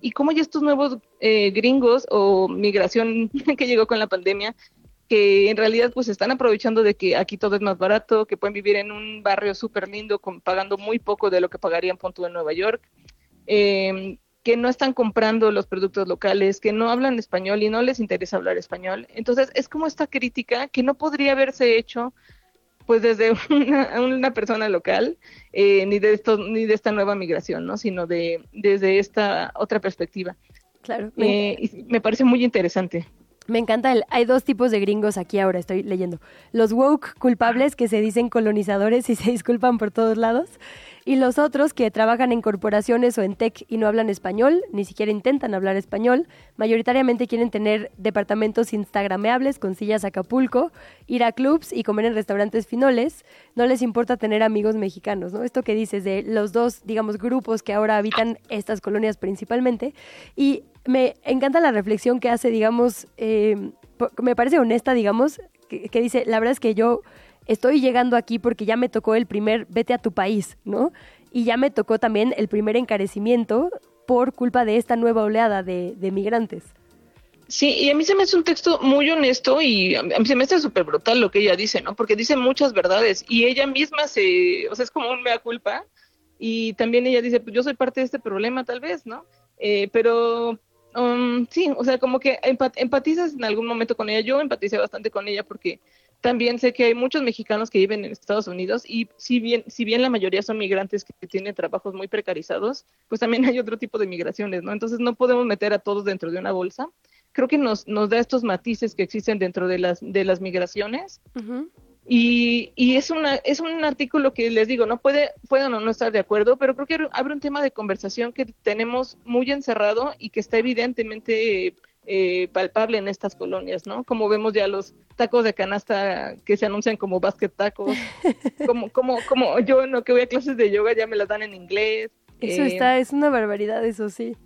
y cómo ya estos nuevos eh, gringos o migración que llegó con la pandemia, que en realidad pues están aprovechando de que aquí todo es más barato, que pueden vivir en un barrio súper lindo con, pagando muy poco de lo que pagarían punto en Nueva York. Eh, que no están comprando los productos locales, que no hablan español y no les interesa hablar español. Entonces es como esta crítica que no podría haberse hecho pues desde una, persona local, eh, ni de esto, ni de esta nueva migración, ¿no? Sino de desde esta otra perspectiva. Claro. Eh, me parece muy interesante. Me encanta el. Hay dos tipos de gringos aquí ahora, estoy leyendo. Los woke culpables que se dicen colonizadores y se disculpan por todos lados y los otros que trabajan en corporaciones o en tech y no hablan español, ni siquiera intentan hablar español, mayoritariamente quieren tener departamentos instagrameables con sillas Acapulco, ir a clubs y comer en restaurantes finoles, no les importa tener amigos mexicanos, ¿no? Esto que dices de los dos, digamos, grupos que ahora habitan estas colonias principalmente y me encanta la reflexión que hace, digamos, eh, me parece honesta, digamos, que dice, la verdad es que yo estoy llegando aquí porque ya me tocó el primer vete a tu país, ¿no? Y ya me tocó también el primer encarecimiento por culpa de esta nueva oleada de, migrantes. Sí, y a mí se me hace un texto muy honesto y a mí se me hace súper brutal lo que ella dice, ¿no? Porque dice muchas verdades y ella misma se, o sea, es como un mea culpa y también ella dice, pues yo soy parte de este problema tal vez, ¿no? Eh, pero um, sí, o sea, como que empatizas en algún momento con ella. Yo empaticé bastante con ella porque también sé que hay muchos mexicanos que viven en Estados Unidos y si bien, si bien la mayoría son migrantes que tienen trabajos muy precarizados, pues también hay otro tipo de migraciones, ¿no? Entonces no podemos meter a todos dentro de una bolsa. Creo que nos, nos da estos matices que existen dentro de las, de las migraciones. Y, y, es, una, es un artículo que les digo, no puede, pueden o no estar de acuerdo, pero creo que abre un tema de conversación que tenemos muy encerrado y que está evidentemente eh, palpable en estas colonias, ¿no? Como vemos ya los tacos de canasta que se anuncian como basket tacos, como, como, como yo no que voy a clases de yoga ya me las dan en inglés. Eso eh, está, es una barbaridad, eso sí.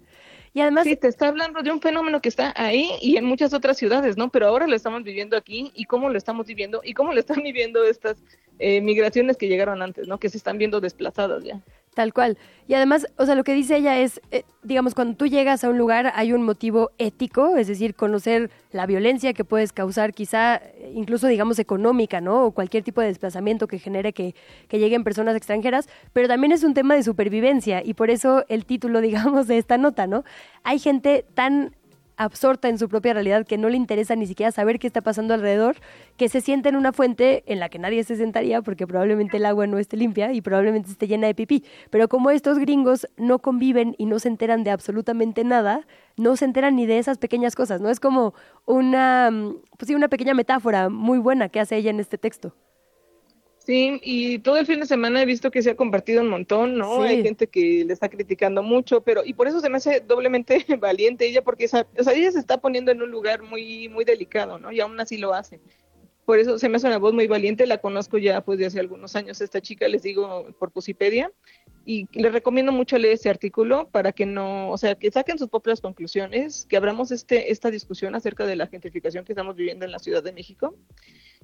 Y además... Sí, te está hablando de un fenómeno que está ahí y en muchas otras ciudades, ¿no? Pero ahora lo estamos viviendo aquí y cómo lo estamos viviendo y cómo lo están viviendo estas eh, migraciones que llegaron antes, ¿no? Que se están viendo desplazadas ya. Tal cual. Y además, o sea, lo que dice ella es, eh, digamos, cuando tú llegas a un lugar hay un motivo ético, es decir, conocer la violencia que puedes causar, quizá eh, incluso, digamos, económica, ¿no? O cualquier tipo de desplazamiento que genere que, que lleguen personas extranjeras, pero también es un tema de supervivencia y por eso el título, digamos, de esta nota, ¿no? Hay gente tan absorta en su propia realidad, que no le interesa ni siquiera saber qué está pasando alrededor, que se sienta en una fuente en la que nadie se sentaría porque probablemente el agua no esté limpia y probablemente esté llena de pipí. Pero como estos gringos no conviven y no se enteran de absolutamente nada, no se enteran ni de esas pequeñas cosas, ¿no? Es como una, mm, pues sí, una pequeña metáfora muy buena que hace ella en este texto. Sí, y todo el fin de semana he visto que se ha compartido un montón, ¿no? Hay gente que le está criticando mucho, pero y por eso se me hace doblemente valiente ella, porque esa, o sea, ella se está poniendo en un lugar muy muy delicado, ¿no? Y aún así lo hace. Por eso se me hace una voz muy valiente, la conozco ya pues de hace algunos años esta chica, les digo por Pusipedia, y les recomiendo mucho leer este artículo para que no, o sea, que saquen sus propias conclusiones, que abramos este esta discusión acerca de la gentrificación que estamos viviendo en la Ciudad de México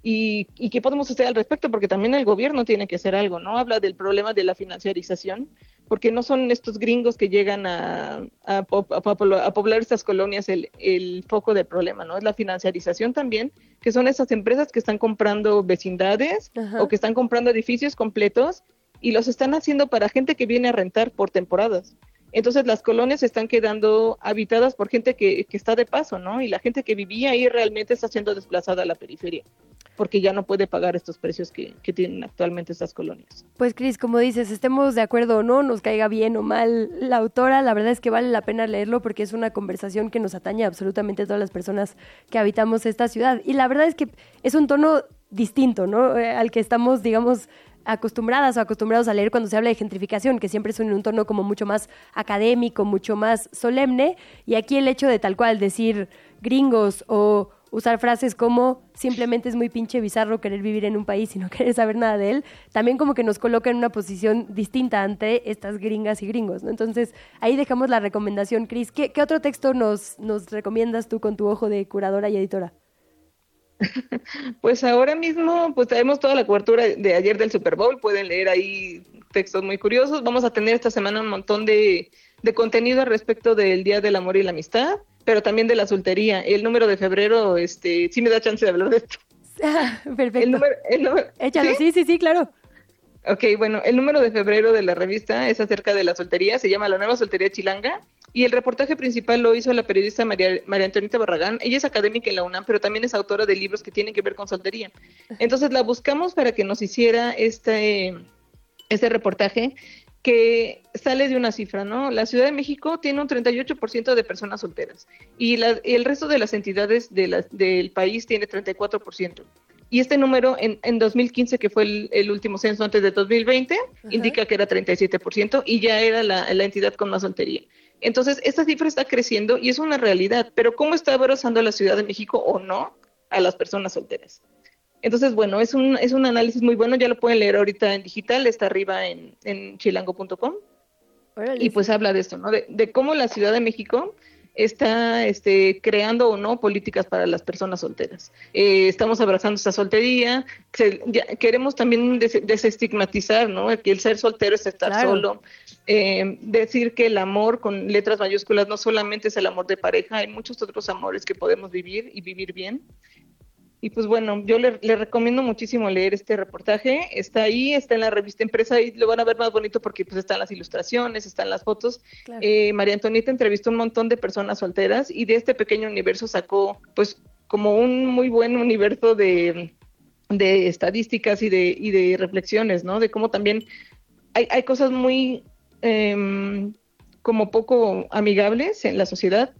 y, y qué podemos hacer al respecto, porque también el gobierno tiene que hacer algo, ¿no? Habla del problema de la financiarización, porque no son estos gringos que llegan a, a, poblar estas colonias el, el, foco del problema, ¿no? Es la financiarización también, que son esas empresas que están comprando vecindades o que están comprando edificios completos y los están haciendo para gente que viene a rentar por temporadas. Entonces las colonias están quedando habitadas por gente que, está de paso, ¿no? Y la gente que vivía ahí realmente está siendo desplazada a la periferia porque ya no puede pagar estos precios que, tienen actualmente estas colonias. Pues Cris, como dices, estemos de acuerdo o no, nos caiga bien o mal la autora, la verdad es que vale la pena leerlo porque es una conversación que nos atañe a absolutamente todas las personas que habitamos esta ciudad. Y la verdad es que es un tono distinto, ¿no? Eh, al que estamos, digamos, acostumbradas o acostumbrados a leer cuando se habla de gentrificación, que siempre es en un tono como mucho más académico, mucho más solemne, y aquí el hecho de tal cual decir gringos o usar frases como simplemente es muy pinche bizarro querer vivir en un país y no querer saber nada de él, también como que nos coloca en una posición distinta ante estas gringas y gringos, ¿no? Entonces, ahí dejamos la recomendación, Cris. ¿Qué, ¿Qué, otro texto nos recomiendas tú con tu ojo de curadora y editora? Pues ahora mismo, pues tenemos toda la cobertura de ayer del Super Bowl, pueden leer ahí textos muy curiosos. Vamos a tener esta semana un montón de, de contenido respecto del Día del Amor y la Amistad pero también de la soltería. El número de febrero, este, sí me da chance de hablar de esto. perfecto. El número, Échalo, ¿sí? sí, sí, claro. Ok, bueno, el número de febrero de la revista es acerca de la soltería, se llama La Nueva Soltería Chilanga, y el reportaje principal lo hizo la periodista María, María Antonita Barragán. Ella es académica en la UNAM, pero también es autora de libros que tienen que ver con soltería. Entonces la buscamos para que nos hiciera este, este reportaje que sale de una cifra, ¿no? La Ciudad de México tiene un 38% de personas solteras y, el resto de las entidades del país tiene 34%. Y este número en, en 2015, que fue el, último censo antes de 2020, indica que era 37% y ya era la, la, entidad con más soltería. Entonces, esta cifra está creciendo y es una realidad, pero ¿cómo está abrazando la Ciudad de México o no a las personas solteras? Entonces, bueno, es un, es un análisis muy bueno, ya lo pueden leer ahorita en digital, está arriba en, en chilango.com. Y pues habla de esto, ¿no? De, cómo la Ciudad de México está este, creando o no políticas para las personas solteras. Eh, estamos abrazando esta soltería, queremos también desestigmatizar, ¿no? Que el ser soltero es estar solo, eh, decir que el amor con letras mayúsculas no solamente es el amor de pareja, hay muchos otros amores que podemos vivir y vivir bien. Y pues bueno, yo le, recomiendo muchísimo leer este reportaje. Está ahí, está en la revista Empresa y lo van a ver más bonito porque pues están las ilustraciones, están las fotos. Eh, María Antonieta entrevistó un montón de personas solteras y de este pequeño universo sacó pues como un muy buen universo de, de estadísticas y de, y de reflexiones, ¿no? De cómo también hay, hay cosas muy em, como poco amigables en la sociedad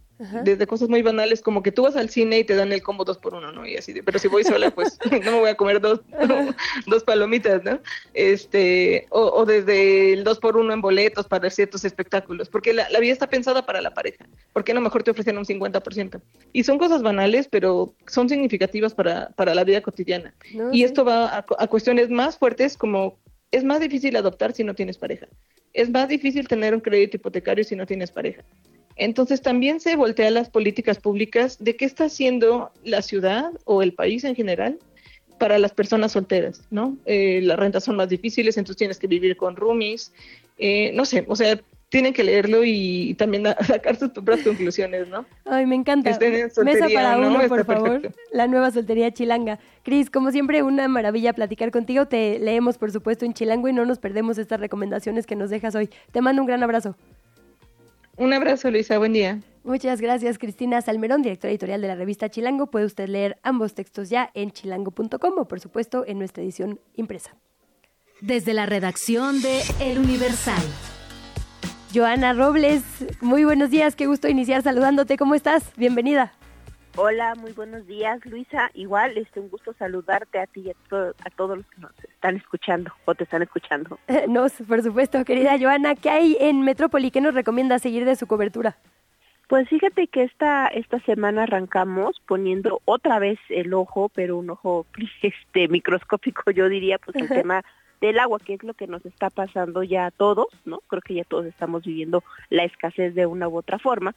desde cosas muy banales como que tú vas al cine y te dan el combo dos por uno, ¿no? Y así de, pero si voy sola, pues no me voy a comer dos, dos palomitas, ¿no? Este, o, desde el dos por uno en boletos para ciertos espectáculos, porque la, vida está pensada para la pareja, ¿por qué no mejor te ofrecen un 50%? Y son cosas banales, pero son significativas para, para la vida cotidiana. y esto va a, a cuestiones más fuertes como es más difícil adoptar si no tienes pareja. Es más difícil tener un crédito hipotecario si no tienes pareja. Entonces también se voltea las políticas públicas de qué está haciendo la ciudad o el país en general para las personas solteras, ¿no? Eh, las rentas son más difíciles, entonces tienes que vivir con roomies eh, no sé, o sea, tienen que leerlo y también sacar sus propias conclusiones, ¿no? Ay, me encanta. Mesa para uno, por favor. La nueva soltería chilanga. Cris, como siempre, una maravilla platicar contigo. Te leemos, por supuesto, en chilango y no nos perdemos estas recomendaciones que nos dejas hoy. Te mando un gran abrazo. Un abrazo, Luisa. Buen día. Muchas gracias, Cristina Salmerón, directora editorial de la revista Chilango. Puede usted leer ambos textos ya en chilango.com o, por supuesto, en nuestra edición impresa. Desde la redacción de El Universal. Joana Robles, muy buenos días, qué gusto iniciar saludándote, ¿cómo estás? Bienvenida. Hola, muy buenos días, Luisa. Igual, es un gusto saludarte a ti y a, todos los que nos están escuchando o te están escuchando. no, por supuesto, querida Joana, ¿qué hay en Metrópoli? ¿Qué nos recomienda seguir de su cobertura? Pues fíjate que esta esta semana arrancamos poniendo otra vez el ojo, pero un ojo este microscópico, yo diría, pues el tema del agua, que es lo que nos está pasando ya a todos, ¿no? Creo que ya todos estamos viviendo la escasez de una u otra forma.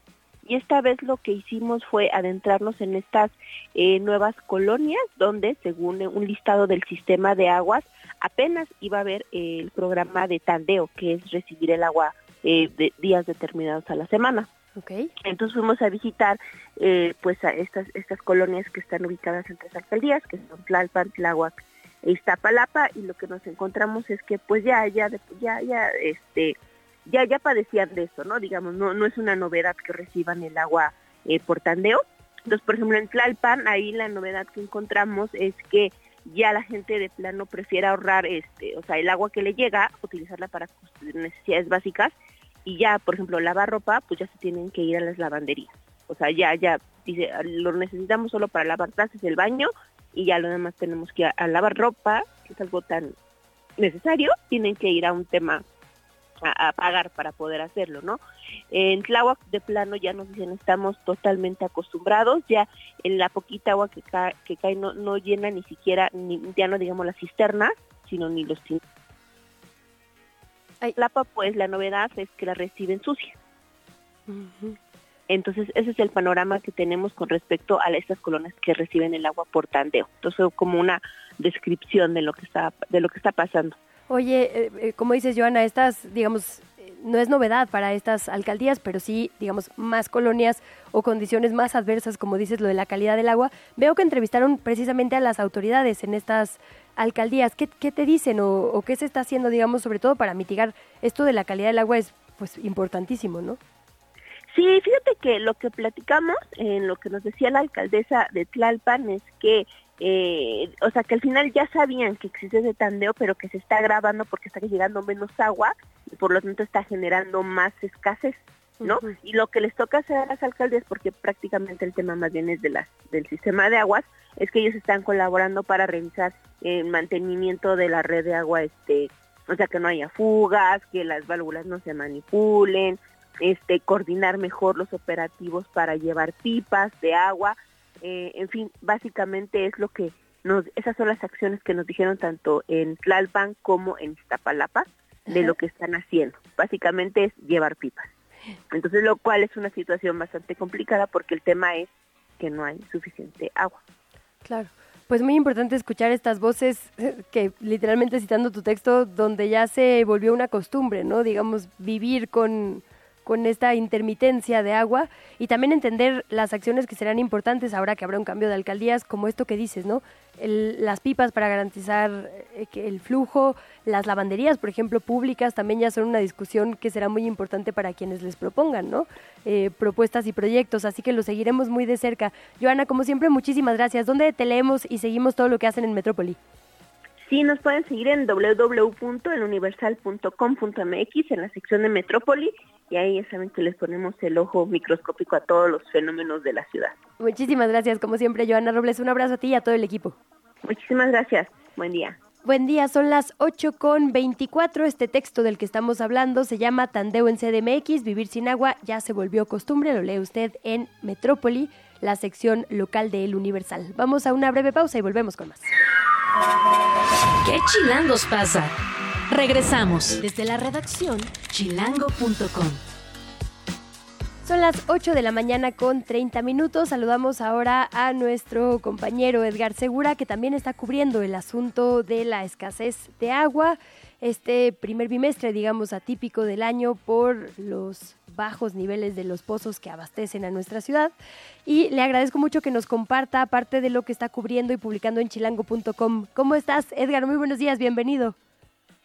Y esta vez lo que hicimos fue adentrarnos en estas eh, nuevas colonias, donde según un listado del sistema de aguas, apenas iba a haber el programa de tandeo, que es recibir el agua eh, de días determinados a la semana. Okay. Entonces fuimos a visitar eh, pues a estas estas colonias que están ubicadas en tres alcaldías, que son Tlalpan, Tláhuac Iztapalapa y lo que nos encontramos es que pues ya ya ya ya este ya ya padecían de eso, ¿no? Digamos, no no es una novedad que reciban el agua eh, por tandeo. Entonces, por ejemplo, en Tlalpan ahí la novedad que encontramos es que ya la gente de plano prefiere ahorrar este, o sea, el agua que le llega, utilizarla para necesidades básicas y ya, por ejemplo, lavar ropa, pues ya se tienen que ir a las lavanderías. O sea, ya ya dice, lo necesitamos solo para lavar trastes el baño y ya lo demás tenemos que ir a, lavar ropa, que es algo tan necesario, tienen que ir a un tema a, pagar para poder hacerlo, ¿no? En Tláhuac de plano ya nos dicen estamos totalmente acostumbrados, ya en la poquita agua que, cae, que cae no, no llena ni siquiera, ni, ya no digamos las cisternas, sino ni los Lapa, pues la novedad es que la reciben sucia. Entonces, ese es el panorama que tenemos con respecto a estas colonias que reciben el agua por tandeo. Entonces, como una descripción de lo que está de lo que está pasando. Oye, eh, eh, como dices, Joana, estas, digamos, no es novedad para estas alcaldías, pero sí, digamos, más colonias o condiciones más adversas, como dices, lo de la calidad del agua. Veo que entrevistaron precisamente a las autoridades en estas alcaldías. ¿Qué, te dicen o, qué se está haciendo, digamos, sobre todo para mitigar esto de la calidad del agua? Es pues importantísimo, ¿no? Sí, fíjate que lo que platicamos, en lo que nos decía la alcaldesa de Tlalpan, es que, eh, o sea, que al final ya sabían que existe ese tandeo, pero que se está agravando porque está llegando menos agua y por lo tanto está generando más escasez, ¿no? Y lo que les toca hacer a las alcaldías, porque prácticamente el tema más bien es de las, del sistema de aguas, es que ellos están colaborando para revisar el mantenimiento de la red de agua, este, o sea, que no haya fugas, que las válvulas no se manipulen, este, coordinar mejor los operativos para llevar pipas de agua, eh, en fin, básicamente es lo que nos, esas son las acciones que nos dijeron tanto en Tlalpan como en Iztapalapa de lo que están haciendo. Básicamente es llevar pipas. Entonces, lo cual es una situación bastante complicada porque el tema es que no hay suficiente agua. Claro. Pues muy importante escuchar estas voces que literalmente citando tu texto, donde ya se volvió una costumbre, ¿no? Digamos, vivir con, con esta intermitencia de agua y también entender las acciones que serán importantes ahora que habrá un cambio de alcaldías, como esto que dices, ¿no? las pipas para garantizar eh, el flujo, las lavanderías, por ejemplo, públicas, también ya son una discusión que será muy importante para quienes les propongan, ¿no? Eh, propuestas y proyectos, así que lo seguiremos muy de cerca. Joana, como siempre, muchísimas gracias. ¿Dónde te leemos y seguimos todo lo que hacen en Metrópoli? Sí, nos pueden seguir en www.eluniversal.com.mx en la sección de Metrópoli y ahí ya saben que les ponemos el ojo microscópico a todos los fenómenos de la ciudad. Muchísimas gracias, como siempre, Joana Robles. Un abrazo a ti y a todo el equipo. Muchísimas gracias. Buen día. Buen día, son las 8 con 24. Este texto del que estamos hablando se llama Tandeo en CDMX, Vivir sin agua ya se volvió costumbre, lo lee usted en Metrópoli, la sección local de El Universal. Vamos a una breve pausa y volvemos con más. ¿Qué chilangos pasa? Regresamos desde la redacción chilango.com. Son las 8 de la mañana con 30 minutos. Saludamos ahora a nuestro compañero Edgar Segura, que también está cubriendo el asunto de la escasez de agua. este primer bimestre, digamos, atípico del año por los bajos niveles de los pozos que abastecen a nuestra ciudad. Y le agradezco mucho que nos comparta parte de lo que está cubriendo y publicando en chilango.com. ¿Cómo estás, Edgar? Muy buenos días, bienvenido.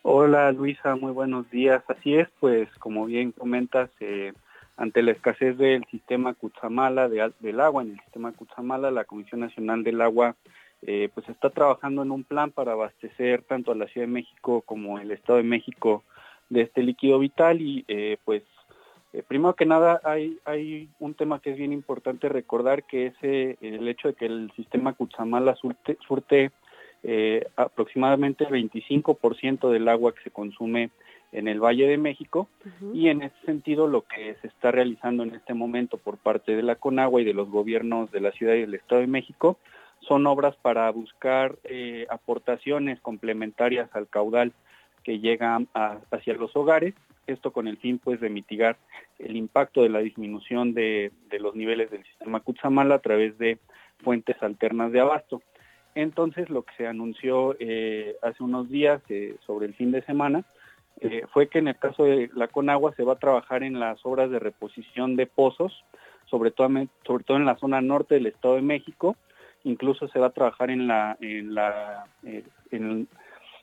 Hola Luisa, muy buenos días. Así es, pues como bien comentas, eh, ante la escasez del sistema Cutzamala, del agua en el sistema Cutzamala, la Comisión Nacional del Agua eh, pues está trabajando en un plan para abastecer tanto a la Ciudad de México como el Estado de México de este líquido vital y eh, pues primero que nada hay, hay un tema que es bien importante recordar que es el hecho de que el sistema Cutzamala surte, surte eh, aproximadamente el 25% del agua que se consume en el Valle de México y en ese sentido lo que se está realizando en este momento por parte de la Conagua y de los gobiernos de la Ciudad y del Estado de México son obras para buscar eh, aportaciones complementarias al caudal que llega hacia los hogares, esto con el fin pues de mitigar el impacto de la disminución de, de los niveles del sistema Cutzamala a través de fuentes alternas de abasto. Entonces, lo que se anunció eh, hace unos días eh, sobre el fin de semana eh, fue que en el caso de la Conagua se va a trabajar en las obras de reposición de pozos, sobre todo, sobre todo en la zona norte del Estado de México. Incluso se va a trabajar en la, en la, en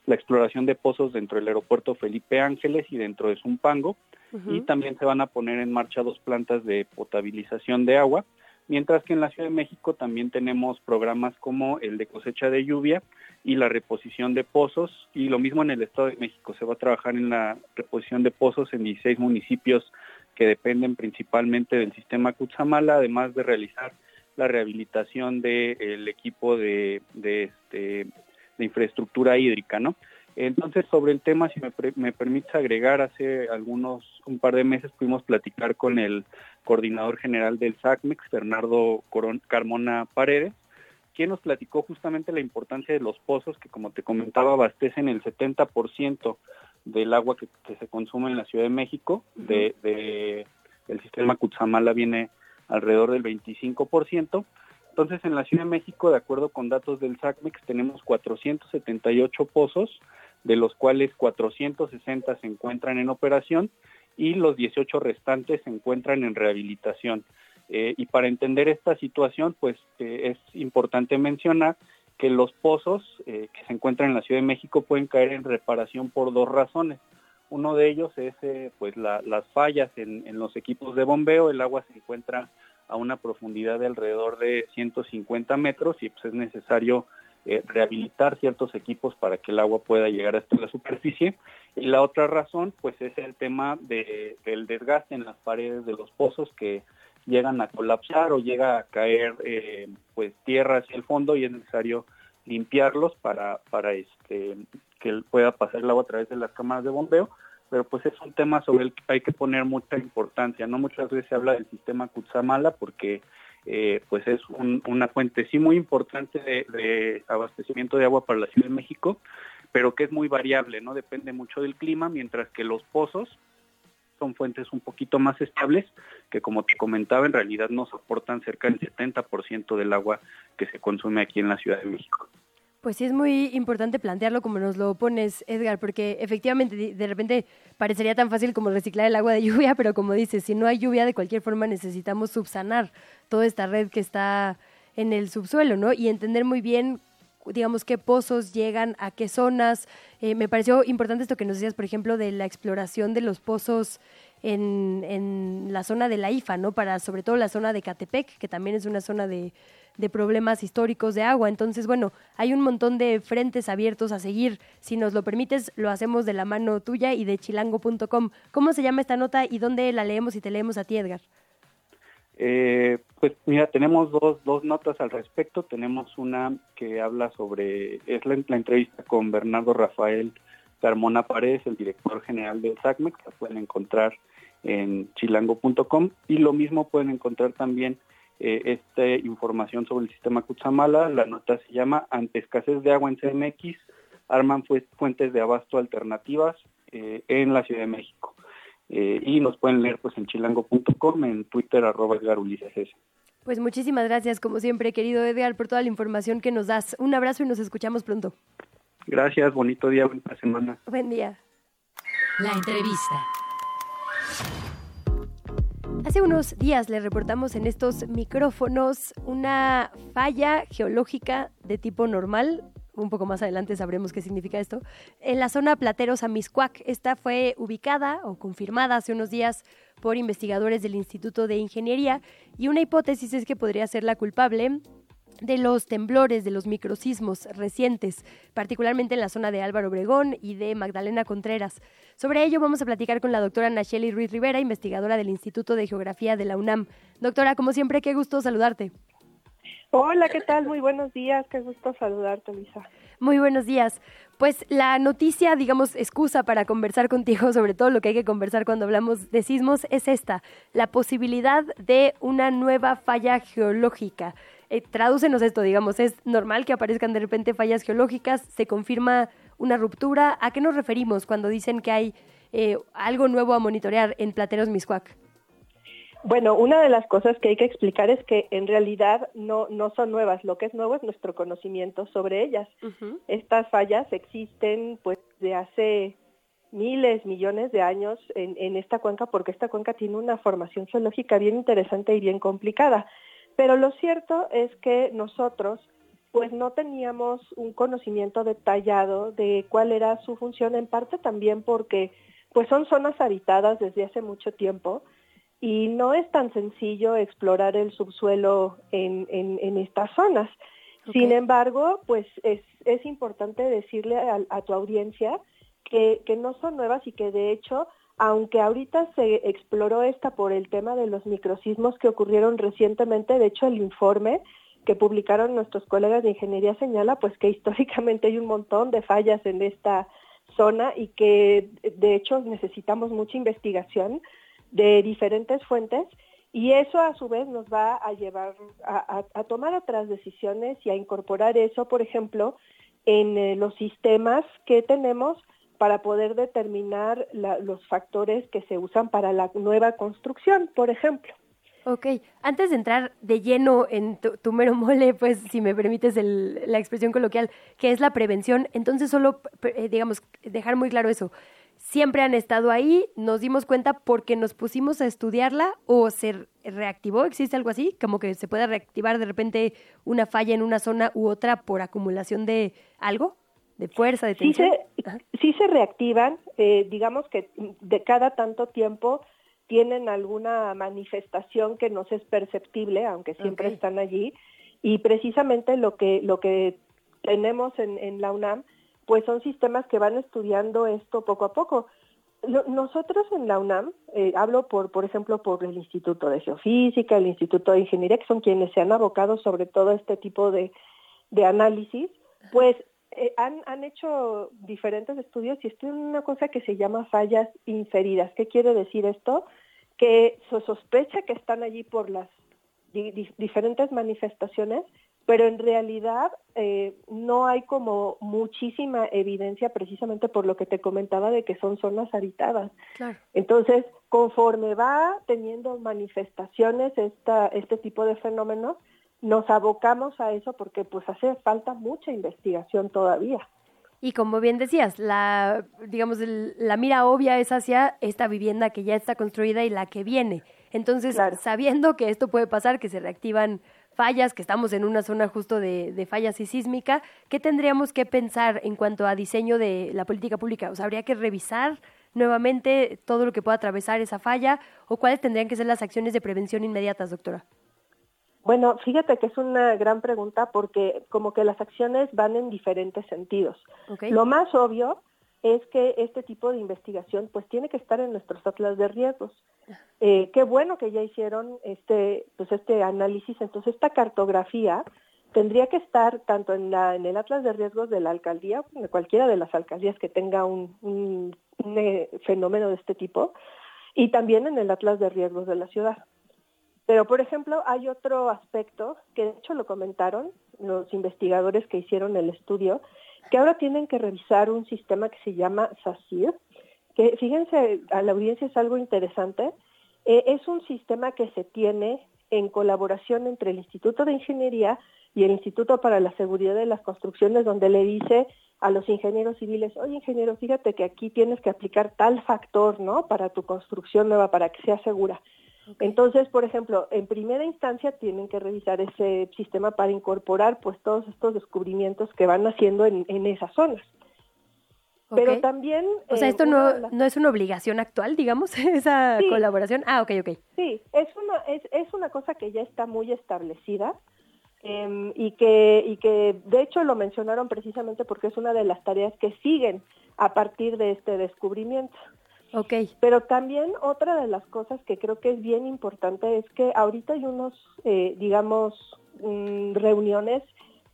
la exploración de pozos dentro del aeropuerto Felipe Ángeles y dentro de Zumpango. Y también se van a poner en marcha dos plantas de potabilización de agua mientras que en la Ciudad de México también tenemos programas como el de cosecha de lluvia y la reposición de pozos, y lo mismo en el Estado de México, se va a trabajar en la reposición de pozos en 16 municipios que dependen principalmente del sistema Cutzamala, además de realizar la rehabilitación del equipo de, de, este, de infraestructura hídrica, ¿no? Entonces, sobre el tema, si me, me permites agregar, hace algunos, un par de meses pudimos platicar con el coordinador general del SACMEX, Bernardo Carmona Paredes, quien nos platicó justamente la importancia de los pozos que, como te comentaba, abastecen el 70% del agua que, se consume en la Ciudad de México. De, de, el sistema Cutzamala viene alrededor del 25%. Entonces, en la Ciudad de México, de acuerdo con datos del SACMEX, tenemos 478 pozos, de los cuales 460 se encuentran en operación y los 18 restantes se encuentran en rehabilitación. Eh, y para entender esta situación, pues eh, es importante mencionar que los pozos eh, que se encuentran en la Ciudad de México pueden caer en reparación por dos razones. Uno de ellos es pues las fallas en, en, los equipos de bombeo. El agua se encuentra a una profundidad de alrededor de 150 metros y pues es necesario eh, rehabilitar ciertos equipos para que el agua pueda llegar hasta la superficie. Y la otra razón, pues es el tema de, del desgaste en las paredes de los pozos que llegan a colapsar o llega a caer eh, pues tierra hacia el fondo y es necesario limpiarlos para, para este, que pueda pasar el agua a través de las cámaras de bombeo pero pues es un tema sobre el que hay que poner mucha importancia, ¿no? Muchas veces se habla del sistema Kutsamala porque eh, pues es una fuente sí muy importante de, abastecimiento de agua para la Ciudad de México, pero que es muy variable, ¿no? Depende mucho del clima, mientras que los pozos son fuentes un poquito más estables, que como te comentaba, en realidad nos aportan cerca del 70% del agua que se consume aquí en la Ciudad de México. Pues sí es muy importante plantearlo como nos lo pones, Edgar, porque efectivamente de repente parecería tan fácil como reciclar el agua de lluvia, pero como dices, si no hay lluvia de cualquier forma necesitamos subsanar toda esta red que está en el subsuelo, ¿no? Y entender muy bien digamos, qué pozos llegan a qué zonas. Eh, me pareció importante esto que nos decías, por ejemplo, de la exploración de los pozos en, en la zona de la IFA, ¿no? Para sobre todo la zona de Catepec, que también es una zona de, de problemas históricos de agua. Entonces, bueno, hay un montón de frentes abiertos a seguir. Si nos lo permites, lo hacemos de la mano tuya y de chilango.com. ¿Cómo se llama esta nota y dónde la leemos y te leemos a ti, Edgar? Eh, pues mira, tenemos dos, dos notas al respecto. Tenemos una que habla sobre, es la, entrevista con Bernardo Rafael Carmona Paredes, el director general del SACMEX, la pueden encontrar en chilango.com y lo mismo pueden encontrar también eh, esta información sobre el sistema Cutzamala. La nota se llama Ante escasez de agua en CMX, arman fuentes de abasto alternativas eh, en la Ciudad de México. Eh, y nos pueden leer pues en chilango.com, en Twitter arroba Edgar Ulises Pues muchísimas gracias, como siempre, querido Edgar, por toda la información que nos das. Un abrazo y nos escuchamos pronto. Gracias, bonito día, buena semana. Buen día. La entrevista. Hace unos días le reportamos en estos micrófonos una falla geológica de tipo normal. Un poco más adelante sabremos qué significa esto. En la zona Plateros Amiscuac. Esta fue ubicada o confirmada hace unos días por investigadores del Instituto de Ingeniería y una hipótesis es que podría ser la culpable de los temblores, de los microsismos recientes, particularmente en la zona de Álvaro Obregón y de Magdalena Contreras. Sobre ello vamos a platicar con la doctora Nacheli Ruiz Rivera, investigadora del Instituto de Geografía de la UNAM. Doctora, como siempre, qué gusto saludarte. Hola, ¿qué tal? Muy buenos días, qué gusto saludarte, Lisa. Muy buenos días. Pues la noticia, digamos, excusa para conversar contigo sobre todo lo que hay que conversar cuando hablamos de sismos es esta, la posibilidad de una nueva falla geológica. Eh, tradúcenos esto, digamos, ¿es normal que aparezcan de repente fallas geológicas? ¿Se confirma una ruptura? ¿A qué nos referimos cuando dicen que hay eh, algo nuevo a monitorear en Plateros Miscuac? Bueno, una de las cosas que hay que explicar es que en realidad no, no son nuevas, lo que es nuevo es nuestro conocimiento sobre ellas. Estas fallas existen pues de hace miles, millones de años en, en esta cuenca porque esta cuenca tiene una formación geológica bien interesante y bien complicada. Pero lo cierto es que nosotros pues no teníamos un conocimiento detallado de cuál era su función, en parte también porque pues son zonas habitadas desde hace mucho tiempo y no es tan sencillo explorar el subsuelo en, en, estas zonas. Sin embargo, pues es, es importante decirle a, a tu audiencia que, que no son nuevas y que de hecho aunque ahorita se exploró esta por el tema de los microsismos que ocurrieron recientemente, de hecho el informe que publicaron nuestros colegas de ingeniería señala pues que históricamente hay un montón de fallas en esta zona y que de hecho necesitamos mucha investigación de diferentes fuentes y eso a su vez nos va a llevar a, tomar otras decisiones y a incorporar eso, por ejemplo, en eh, los sistemas que tenemos para poder determinar los factores que se usan para la nueva construcción, por ejemplo. Ok, antes de entrar de lleno en tu, mero mole, pues si me permites la expresión coloquial, que es la prevención, entonces solo, eh, digamos, dejar muy claro eso. Siempre han estado ahí, nos dimos cuenta porque nos pusimos a estudiarla o se reactivó, ¿existe algo así? Como que se puede reactivar de repente una falla en una zona u otra por acumulación de algo de fuerza, de tensión? Sí se, sí se reactivan, eh, digamos que de cada tanto tiempo tienen alguna manifestación que no es perceptible, aunque siempre están allí, y precisamente lo que, lo que tenemos en, en la UNAM, pues son sistemas que van estudiando esto poco a poco. Nosotros en la UNAM, eh, hablo por, por ejemplo, por el Instituto de Geofísica, el Instituto de Ingeniería, que son quienes se han abocado sobre todo a este tipo de, de análisis, pues eh, han, han hecho diferentes estudios y estudian una cosa que se llama fallas inferidas. ¿Qué quiere decir esto? Que se sospecha que están allí por las diferentes manifestaciones, pero en realidad eh, no hay como muchísima evidencia precisamente por lo que te comentaba de que son zonas habitadas. Entonces, conforme va teniendo manifestaciones esta, este tipo de fenómenos, nos abocamos a eso porque pues hace falta mucha investigación todavía. Y como bien decías, la digamos la mira obvia es hacia esta vivienda que ya está construida y la que viene. Entonces, sabiendo que esto puede pasar, que se reactivan fallas, que estamos en una zona justo de, de, fallas y sísmica, ¿qué tendríamos que pensar en cuanto a diseño de la política pública? O sea, ¿habría que revisar nuevamente todo lo que pueda atravesar esa falla? ¿O cuáles tendrían que ser las acciones de prevención inmediatas, doctora? Bueno, fíjate que es una gran pregunta porque como que las acciones van en diferentes sentidos. Lo más obvio es que este tipo de investigación pues tiene que estar en nuestros atlas de riesgos. Eh, qué bueno que ya hicieron este pues este análisis, entonces esta cartografía tendría que estar tanto en, la, en el atlas de riesgos de la alcaldía, de cualquiera de las alcaldías que tenga un, un eh, fenómeno de este tipo, y también en el atlas de riesgos de la ciudad. Pero, por ejemplo, hay otro aspecto que de hecho lo comentaron los investigadores que hicieron el estudio, que ahora tienen que revisar un sistema que se llama SACIR, que fíjense, a la audiencia es algo interesante, eh, es un sistema que se tiene en colaboración entre el Instituto de Ingeniería y el Instituto para la Seguridad de las Construcciones, donde le dice a los ingenieros civiles, oye ingeniero, fíjate que aquí tienes que aplicar tal factor, ¿no? Para tu construcción nueva, para que sea segura. Entonces, por ejemplo, en primera instancia tienen que revisar ese sistema para incorporar pues todos estos descubrimientos que van haciendo en, en esas zonas. Pero también... O sea, eh, esto no, no es una obligación actual, digamos, esa colaboración. Ah, ok, ok. Sí, es una, es, es una cosa que ya está muy establecida em, y, que, y que de hecho lo mencionaron precisamente porque es una de las tareas que siguen a partir de este descubrimiento. Ok. Pero también otra de las cosas que creo que es bien importante es que ahorita hay unos, eh, digamos, mm, reuniones,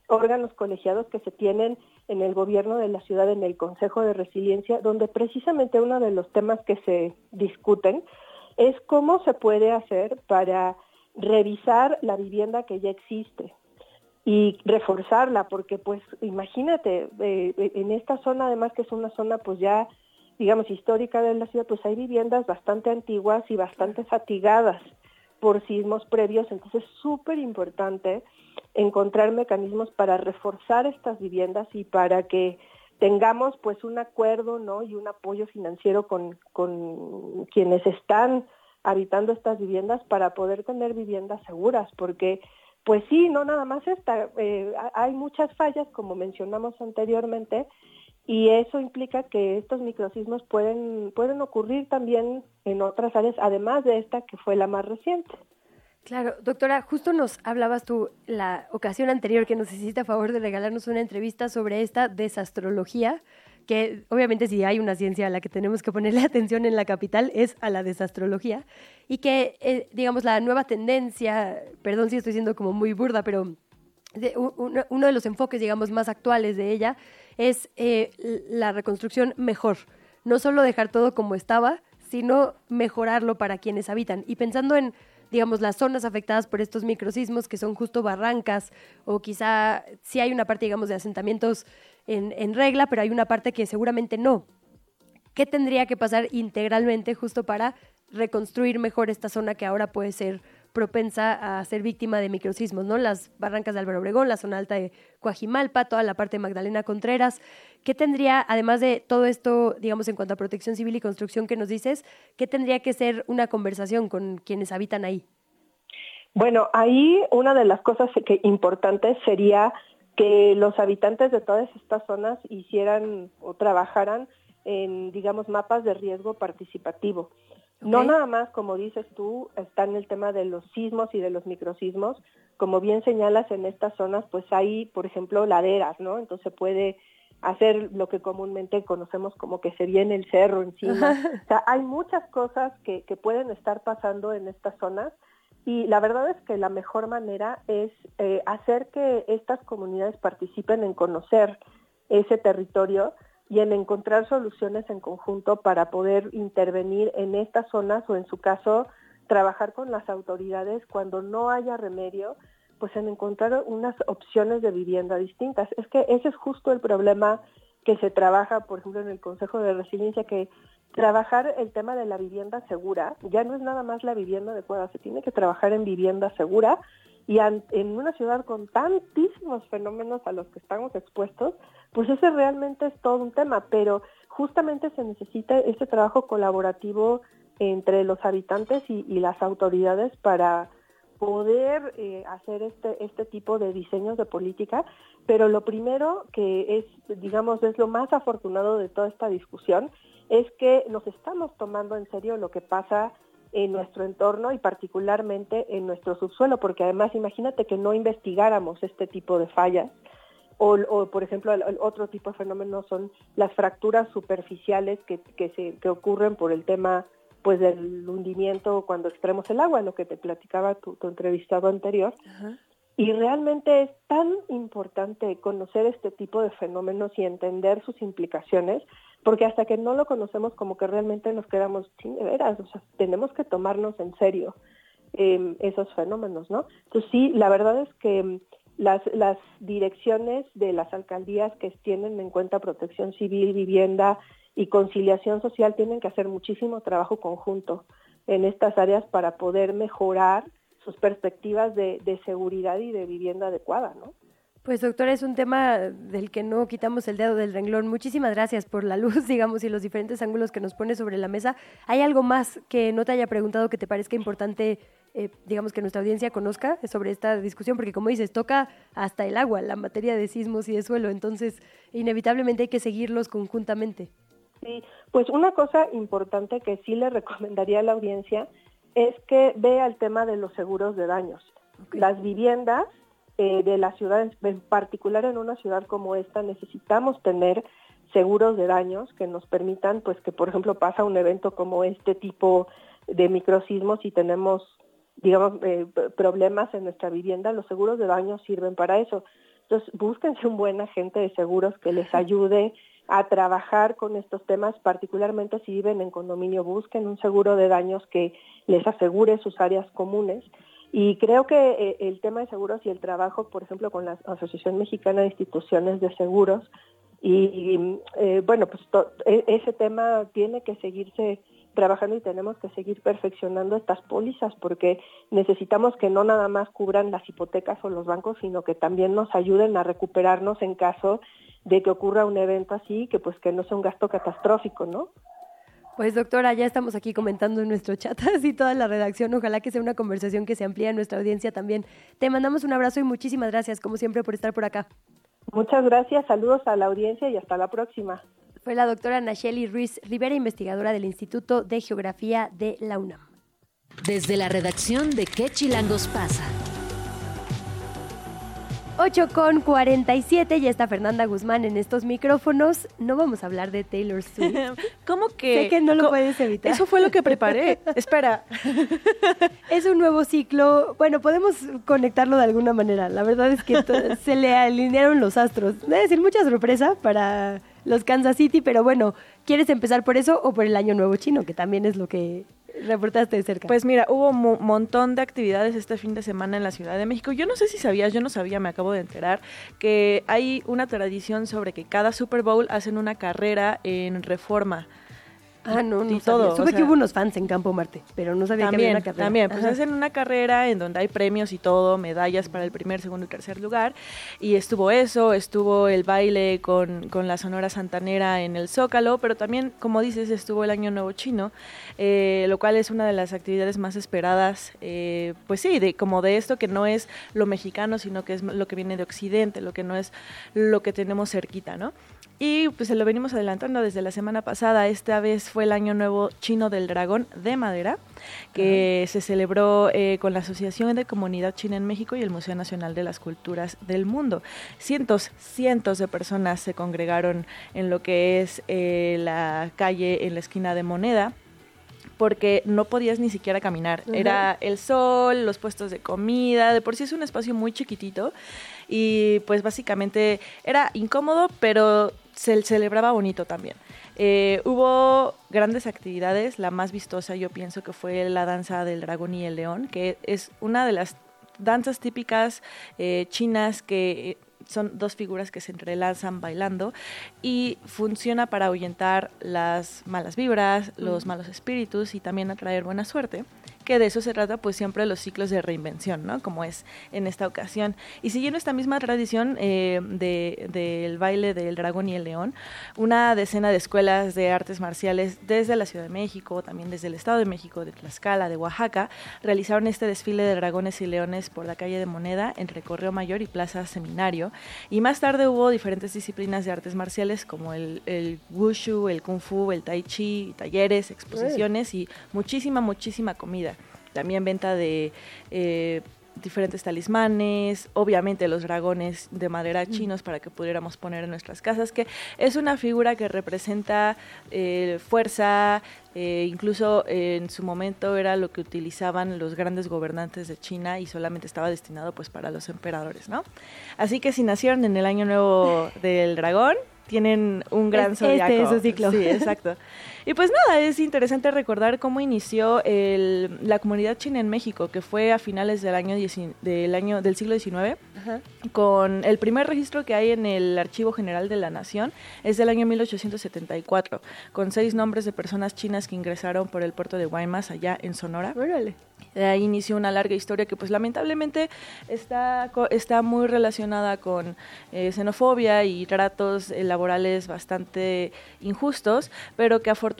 órganos colegiados que se tienen en el gobierno de la ciudad, en el Consejo de Resiliencia, donde precisamente uno de los temas que se discuten es cómo se puede hacer para revisar la vivienda que ya existe y reforzarla, porque pues imagínate, eh, en esta zona además que es una zona pues ya digamos, histórica de la ciudad, pues hay viviendas bastante antiguas y bastante fatigadas por sismos previos, entonces es súper importante encontrar mecanismos para reforzar estas viviendas y para que tengamos pues un acuerdo ¿no? y un apoyo financiero con, con quienes están habitando estas viviendas para poder tener viviendas seguras, porque pues sí, no nada más esta, eh, hay muchas fallas, como mencionamos anteriormente, y eso implica que estos microsismos pueden, pueden ocurrir también en otras áreas, además de esta que fue la más reciente. Claro, doctora, justo nos hablabas tú la ocasión anterior que nos hiciste a favor de regalarnos una entrevista sobre esta desastrología, que obviamente si hay una ciencia a la que tenemos que ponerle atención en la capital es a la desastrología, y que, eh, digamos, la nueva tendencia, perdón si estoy siendo como muy burda, pero uno de los enfoques, digamos, más actuales de ella es eh, la reconstrucción mejor. No solo dejar todo como estaba, sino mejorarlo para quienes habitan. Y pensando en, digamos, las zonas afectadas por estos microsismos, que son justo barrancas, o quizá sí hay una parte, digamos, de asentamientos en, en regla, pero hay una parte que seguramente no. ¿Qué tendría que pasar integralmente justo para reconstruir mejor esta zona que ahora puede ser propensa a ser víctima de microsismos, ¿no? Las barrancas de Álvaro Obregón, la zona alta de Coajimalpa, toda la parte de Magdalena Contreras. ¿Qué tendría, además de todo esto, digamos, en cuanto a protección civil y construcción que nos dices, qué tendría que ser una conversación con quienes habitan ahí? Bueno, ahí una de las cosas que importantes sería que los habitantes de todas estas zonas hicieran o trabajaran en, digamos, mapas de riesgo participativo. No nada más, como dices tú, está en el tema de los sismos y de los microsismos. Como bien señalas, en estas zonas, pues hay, por ejemplo, laderas, ¿no? Entonces puede hacer lo que comúnmente conocemos como que se viene el cerro encima. o sea, hay muchas cosas que, que pueden estar pasando en estas zonas y la verdad es que la mejor manera es eh, hacer que estas comunidades participen en conocer ese territorio y en encontrar soluciones en conjunto para poder intervenir en estas zonas o en su caso trabajar con las autoridades cuando no haya remedio, pues en encontrar unas opciones de vivienda distintas. Es que ese es justo el problema que se trabaja, por ejemplo, en el Consejo de Resiliencia, que trabajar el tema de la vivienda segura ya no es nada más la vivienda adecuada, se tiene que trabajar en vivienda segura y en una ciudad con tantísimos fenómenos a los que estamos expuestos, pues ese realmente es todo un tema, pero justamente se necesita este trabajo colaborativo entre los habitantes y, las autoridades para poder eh, hacer este, este tipo de diseños de política, pero lo primero que es, digamos, es lo más afortunado de toda esta discusión, es que nos estamos tomando en serio lo que pasa en nuestro entorno y particularmente en nuestro subsuelo, porque además imagínate que no investigáramos este tipo de fallas o, por ejemplo el, otro tipo de fenómenos son las fracturas superficiales que, que, se, que ocurren por el tema pues del hundimiento cuando extraemos el agua, lo que te platicaba tu, tu entrevistado anterior. Y realmente es tan importante conocer este tipo de fenómenos y entender sus implicaciones porque hasta que no lo conocemos como que realmente nos quedamos sin de veras, o sea, tenemos que tomarnos en serio em, esos fenómenos, ¿no? Entonces sí, la verdad es que em, las, las direcciones de las alcaldías que tienen en cuenta protección civil, vivienda y conciliación social tienen que hacer muchísimo trabajo conjunto en estas áreas para poder mejorar sus perspectivas de, de seguridad y de vivienda adecuada, ¿no? Pues doctora, es un tema del que no quitamos el dedo del renglón. Muchísimas gracias por la luz, digamos, y los diferentes ángulos que nos pone sobre la mesa. ¿Hay algo más que no te haya preguntado que te parezca importante, eh, digamos, que nuestra audiencia conozca sobre esta discusión? Porque como dices, toca hasta el agua, la materia de sismos y de suelo, entonces inevitablemente hay que seguirlos conjuntamente. Sí, pues una cosa importante que sí le recomendaría a la audiencia es que vea el tema de los seguros de daños. Las viviendas eh, de las ciudades, en particular en una ciudad como esta, necesitamos tener seguros de daños que nos permitan, pues que por ejemplo pasa un evento como este tipo de microsismos y tenemos, digamos, eh, problemas en nuestra vivienda, los seguros de daños sirven para eso. Entonces, búsquense un buen agente de seguros que les ayude a trabajar con estos temas, particularmente si viven en condominio, busquen un seguro de daños que les asegure sus áreas comunes y creo que eh, el tema de seguros y el trabajo, por ejemplo, con la Asociación Mexicana de Instituciones de Seguros, y, eh, bueno, pues e, ese tema tiene que seguirse trabajando y tenemos que seguir perfeccionando estas pólizas porque necesitamos que no nada más cubran las hipotecas o los bancos, sino que también nos ayuden a recuperarnos en caso de que ocurra un evento así, que pues que no sea un gasto catastrófico, ¿no? Pues doctora, ya estamos aquí comentando en nuestro chat, así toda la redacción. Ojalá que sea una conversación que se amplíe en nuestra audiencia también. Te mandamos un abrazo y muchísimas gracias, como siempre, por estar por acá. Muchas gracias, saludos a la audiencia y hasta la próxima. Fue la doctora Nacheli Ruiz Rivera, investigadora del Instituto de Geografía de la UNAM. Desde la redacción de ¿Qué Chilangos pasa? 8 con 47, ya está Fernanda Guzmán en estos micrófonos. No vamos a hablar de Taylor Swift. ¿Cómo que? Sé que no lo puedes evitar. Eso fue lo que preparé. Espera. es un nuevo ciclo. Bueno, podemos conectarlo de alguna manera. La verdad es que se le alinearon los astros. Debe decir mucha sorpresa para los Kansas City, pero bueno, ¿quieres empezar por eso o por el Año Nuevo Chino, que también es lo que reportaste de cerca? Pues mira, hubo un montón de actividades este fin de semana en la Ciudad de México. Yo no sé si sabías, yo no sabía, me acabo de enterar, que hay una tradición sobre que cada Super Bowl hacen una carrera en reforma. Ah, no, no. Y todo. Supe que hubo unos fans en Campo Marte, pero no sabía que había una carrera. También, pues hacen una carrera en donde hay premios y todo, medallas para el primer, segundo y tercer lugar. Y estuvo eso, estuvo el baile con, con la Sonora Santanera en el Zócalo, pero también, como dices, estuvo el Año Nuevo Chino, eh, lo cual es una de las actividades más esperadas, eh, pues sí, de, como de esto que no es lo mexicano, sino que es lo que viene de Occidente, lo que no es lo que tenemos cerquita, ¿no? Y pues se lo venimos adelantando desde la semana pasada. Esta vez fue el Año Nuevo Chino del Dragón de Madera, que se celebró eh, con la Asociación de Comunidad China en México y el Museo Nacional de las Culturas del Mundo. Cientos, cientos de personas se congregaron en lo que es eh, la calle en la esquina de Moneda porque no podías ni siquiera caminar. Era el sol, los puestos de comida, de por sí es un espacio muy chiquitito y pues básicamente era incómodo, pero se celebraba bonito también. Eh, hubo grandes actividades, la más vistosa yo pienso que fue la danza del dragón y el león, que es una de las danzas típicas eh, chinas que son dos figuras que se entrelazan bailando y funciona para ahuyentar las malas vibras, los malos espíritus y también atraer buena suerte que de eso se trata pues siempre los ciclos de reinvención, ¿no? Como es en esta ocasión. Y siguiendo esta misma tradición eh, del baile del dragón y el león, una decena de escuelas de artes marciales desde la Ciudad de México, también desde el Estado de México, de Tlaxcala, de Oaxaca, realizaron este desfile de dragones y leones por la calle de Moneda entre Correo Mayor y Plaza Seminario. Y más tarde hubo diferentes disciplinas de artes marciales como el, el wushu, el kung fu, el tai chi, talleres, exposiciones y muchísima, muchísima comida también venta de eh, diferentes talismanes, obviamente los dragones de madera chinos para que pudiéramos poner en nuestras casas, que es una figura que representa eh, fuerza, eh, incluso en su momento era lo que utilizaban los grandes gobernantes de China y solamente estaba destinado pues para los emperadores, ¿no? Así que si nacieron en el año nuevo del dragón, tienen un gran es, Este es su ciclo. Sí, exacto. Y pues nada, es interesante recordar cómo inició el, la comunidad china en México, que fue a finales del año, del, año del siglo XIX, con el primer registro que hay en el Archivo General de la Nación, es del año 1874, con seis nombres de personas chinas que ingresaron por el puerto de Guaymas, allá en Sonora. Órale. De ahí inició una larga historia que pues lamentablemente está, está muy relacionada con eh, xenofobia y tratos eh, laborales bastante injustos, pero que afortunadamente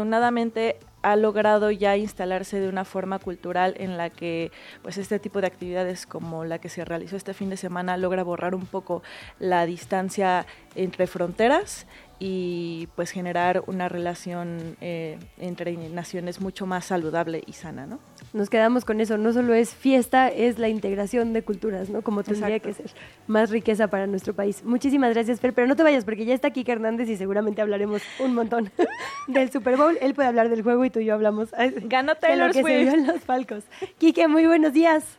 ha logrado ya instalarse de una forma cultural en la que pues este tipo de actividades como la que se realizó este fin de semana logra borrar un poco la distancia entre fronteras y pues generar una relación eh, entre naciones mucho más saludable y sana, ¿no? Nos quedamos con eso, no solo es fiesta, es la integración de culturas, ¿no? Como tendría que ser, más riqueza para nuestro país. Muchísimas gracias, Fer, pero no te vayas porque ya está Kike Hernández y seguramente hablaremos un montón del Super Bowl. Él puede hablar del juego y tú y yo hablamos Ganó Taylor de lo que se vio en los Falcos. Kike, muy buenos días.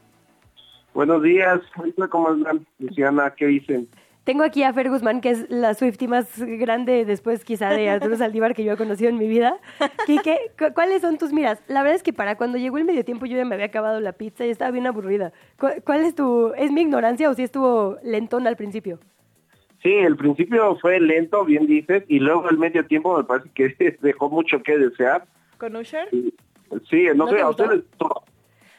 Buenos días, ¿cómo están? Luciana, ¿qué dicen? Tengo aquí a Fer Guzmán, que es la Swifty más grande después quizá de Arturo Saldívar que yo he conocido en mi vida. Quique, ¿cuáles son tus miras? La verdad es que para cuando llegó el medio tiempo yo ya me había acabado la pizza y estaba bien aburrida. ¿Cuál es tu, es mi ignorancia o si estuvo lentón al principio? Sí, el principio fue lento, bien dices, y luego el medio tiempo me parece que dejó mucho que desear. ¿Con Usher? Sí, no, sé, a ustedes...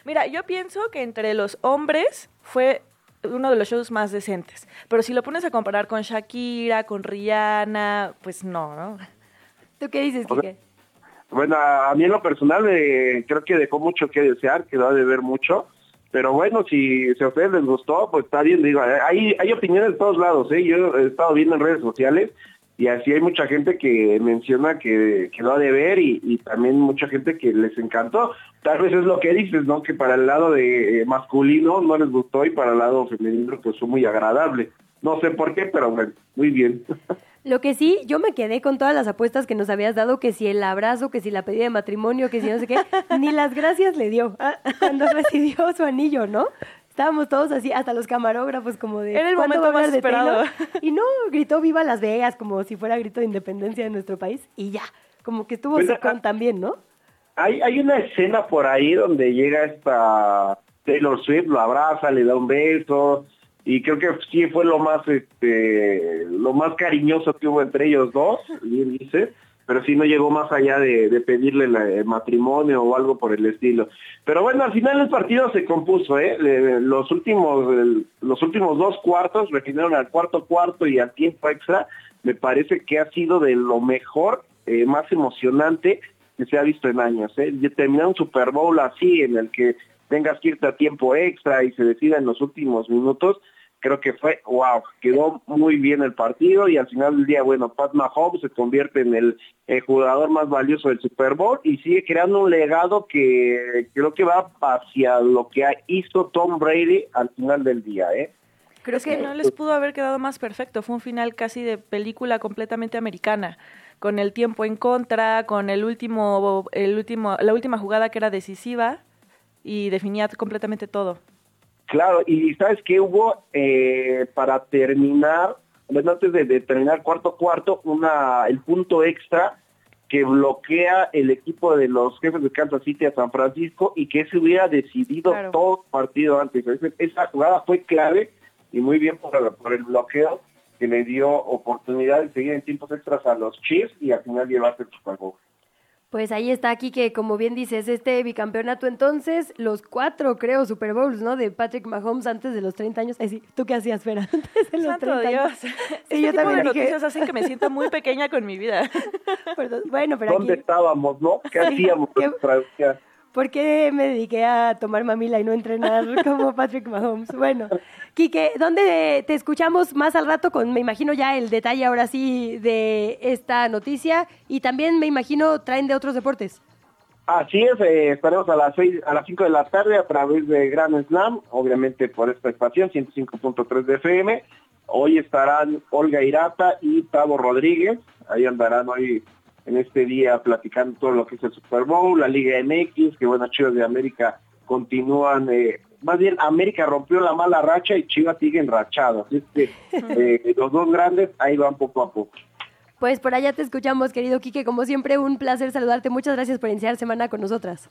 Mira, yo pienso que entre los hombres fue uno de los shows más decentes. Pero si lo pones a comparar con Shakira, con Rihanna, pues no, ¿no? ¿Tú qué dices, Kike? Bueno, a mí en lo personal eh, creo que dejó mucho que desear, quedó de ver mucho. Pero bueno, si, si a ustedes les gustó, pues está bien. Digo, hay, hay opiniones de todos lados. ¿eh? Yo he estado viendo en redes sociales y así hay mucha gente que menciona que, lo ha de ver y, también mucha gente que les encantó. Tal vez es lo que dices, ¿no? Que para el lado de eh, masculino no les gustó y para el lado femenino pues fue muy agradable. No sé por qué, pero bueno, muy bien. Lo que sí, yo me quedé con todas las apuestas que nos habías dado, que si el abrazo, que si la pedida de matrimonio, que si no sé qué, ni las gracias le dio ah, cuando recibió su anillo, ¿no? Estábamos todos así, hasta los camarógrafos, como de. Era el momento más esperado. Y no, gritó Viva Las Vegas, como si fuera grito de independencia de nuestro país, y ya. Como que estuvo pues, con también, ¿no? Hay, hay una escena por ahí donde llega esta Taylor Swift, lo abraza, le da un beso, y creo que sí fue lo más, este, lo más cariñoso que hubo entre ellos dos, bien dice pero sí no llegó más allá de, pedirle el matrimonio o algo por el estilo. Pero bueno, al final el partido se compuso, ¿eh? los últimos los últimos dos cuartos, refirieron al cuarto cuarto y al tiempo extra, me parece que ha sido de lo mejor, eh, más emocionante que se ha visto en años. ¿eh? Terminar un Super Bowl así, en el que tengas que irte a tiempo extra y se decida en los últimos minutos, creo que fue, wow, quedó muy bien el partido y al final del día, bueno, Pat Mahomes se convierte en el, jugador más valioso del Super Bowl y sigue creando un legado que creo que va hacia lo que hizo Tom Brady al final del día, ¿eh? Creo que no les pudo haber quedado más perfecto, fue un final casi de película completamente americana con el tiempo en contra, con el último, el último, la última jugada que era decisiva y definía completamente todo. Claro, y ¿sabes qué hubo? Eh, para terminar, bueno, antes de, terminar cuarto cuarto, una, el punto extra que bloquea el equipo de los jefes de Kansas City a San Francisco y que se hubiera decidido todo partido antes. Esa jugada fue clave y muy bien por, por el bloqueo que le dio oportunidad de seguir en tiempos extras a los Chiefs y al final llevarse el Super Bowl. Pues ahí está aquí que, como bien dices, este bicampeonato entonces, los cuatro, creo, Super Bowls, ¿no? De Patrick Mahomes antes de los 30 años. sí, ¿tú qué hacías, Fera? Antes de los Santo 30 Dios. Sí, este yo tipo también de noticias hacen que me sienta muy pequeña con mi vida. bueno, pero ¿Dónde estábamos, no? ¿Qué hacíamos? ¿Qué... ¿Por qué me dediqué a tomar mamila y no entrenar como Patrick Mahomes? Bueno, Quique, ¿dónde te escuchamos más al rato con, me imagino ya el detalle ahora sí de esta noticia y también me imagino traen de otros deportes? Así es, eh, estaremos a las seis, a las 5 de la tarde a través de Grand Slam, obviamente por esta estación 105.3 de FM. Hoy estarán Olga Irata y Tavo Rodríguez, ahí andarán hoy en este día platicando todo lo que es el Super Bowl, la Liga MX, que bueno, Chivas de América continúan, eh, más bien América rompió la mala racha y Chivas sigue enrachado, así que eh, los dos grandes ahí van poco a poco. Pues por allá te escuchamos, querido Quique. Como siempre, un placer saludarte. Muchas gracias por iniciar semana con nosotras.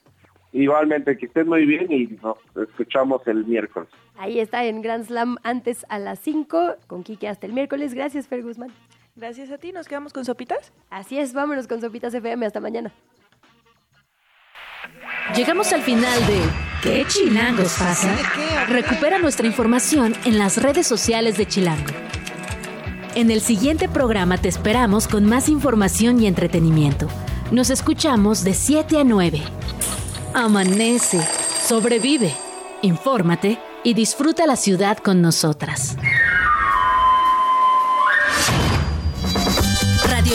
Igualmente, que estés muy bien y nos escuchamos el miércoles. Ahí está en Grand Slam antes a las 5, con Quique hasta el miércoles. Gracias, Fer Guzmán. Gracias a ti. ¿Nos quedamos con sopitas? Así es, vámonos con sopitas FM. Hasta mañana. Llegamos al final de ¿Qué chilangos pasa? Recupera nuestra información en las redes sociales de Chilango. En el siguiente programa te esperamos con más información y entretenimiento. Nos escuchamos de 7 a 9. Amanece, sobrevive, infórmate y disfruta la ciudad con nosotras.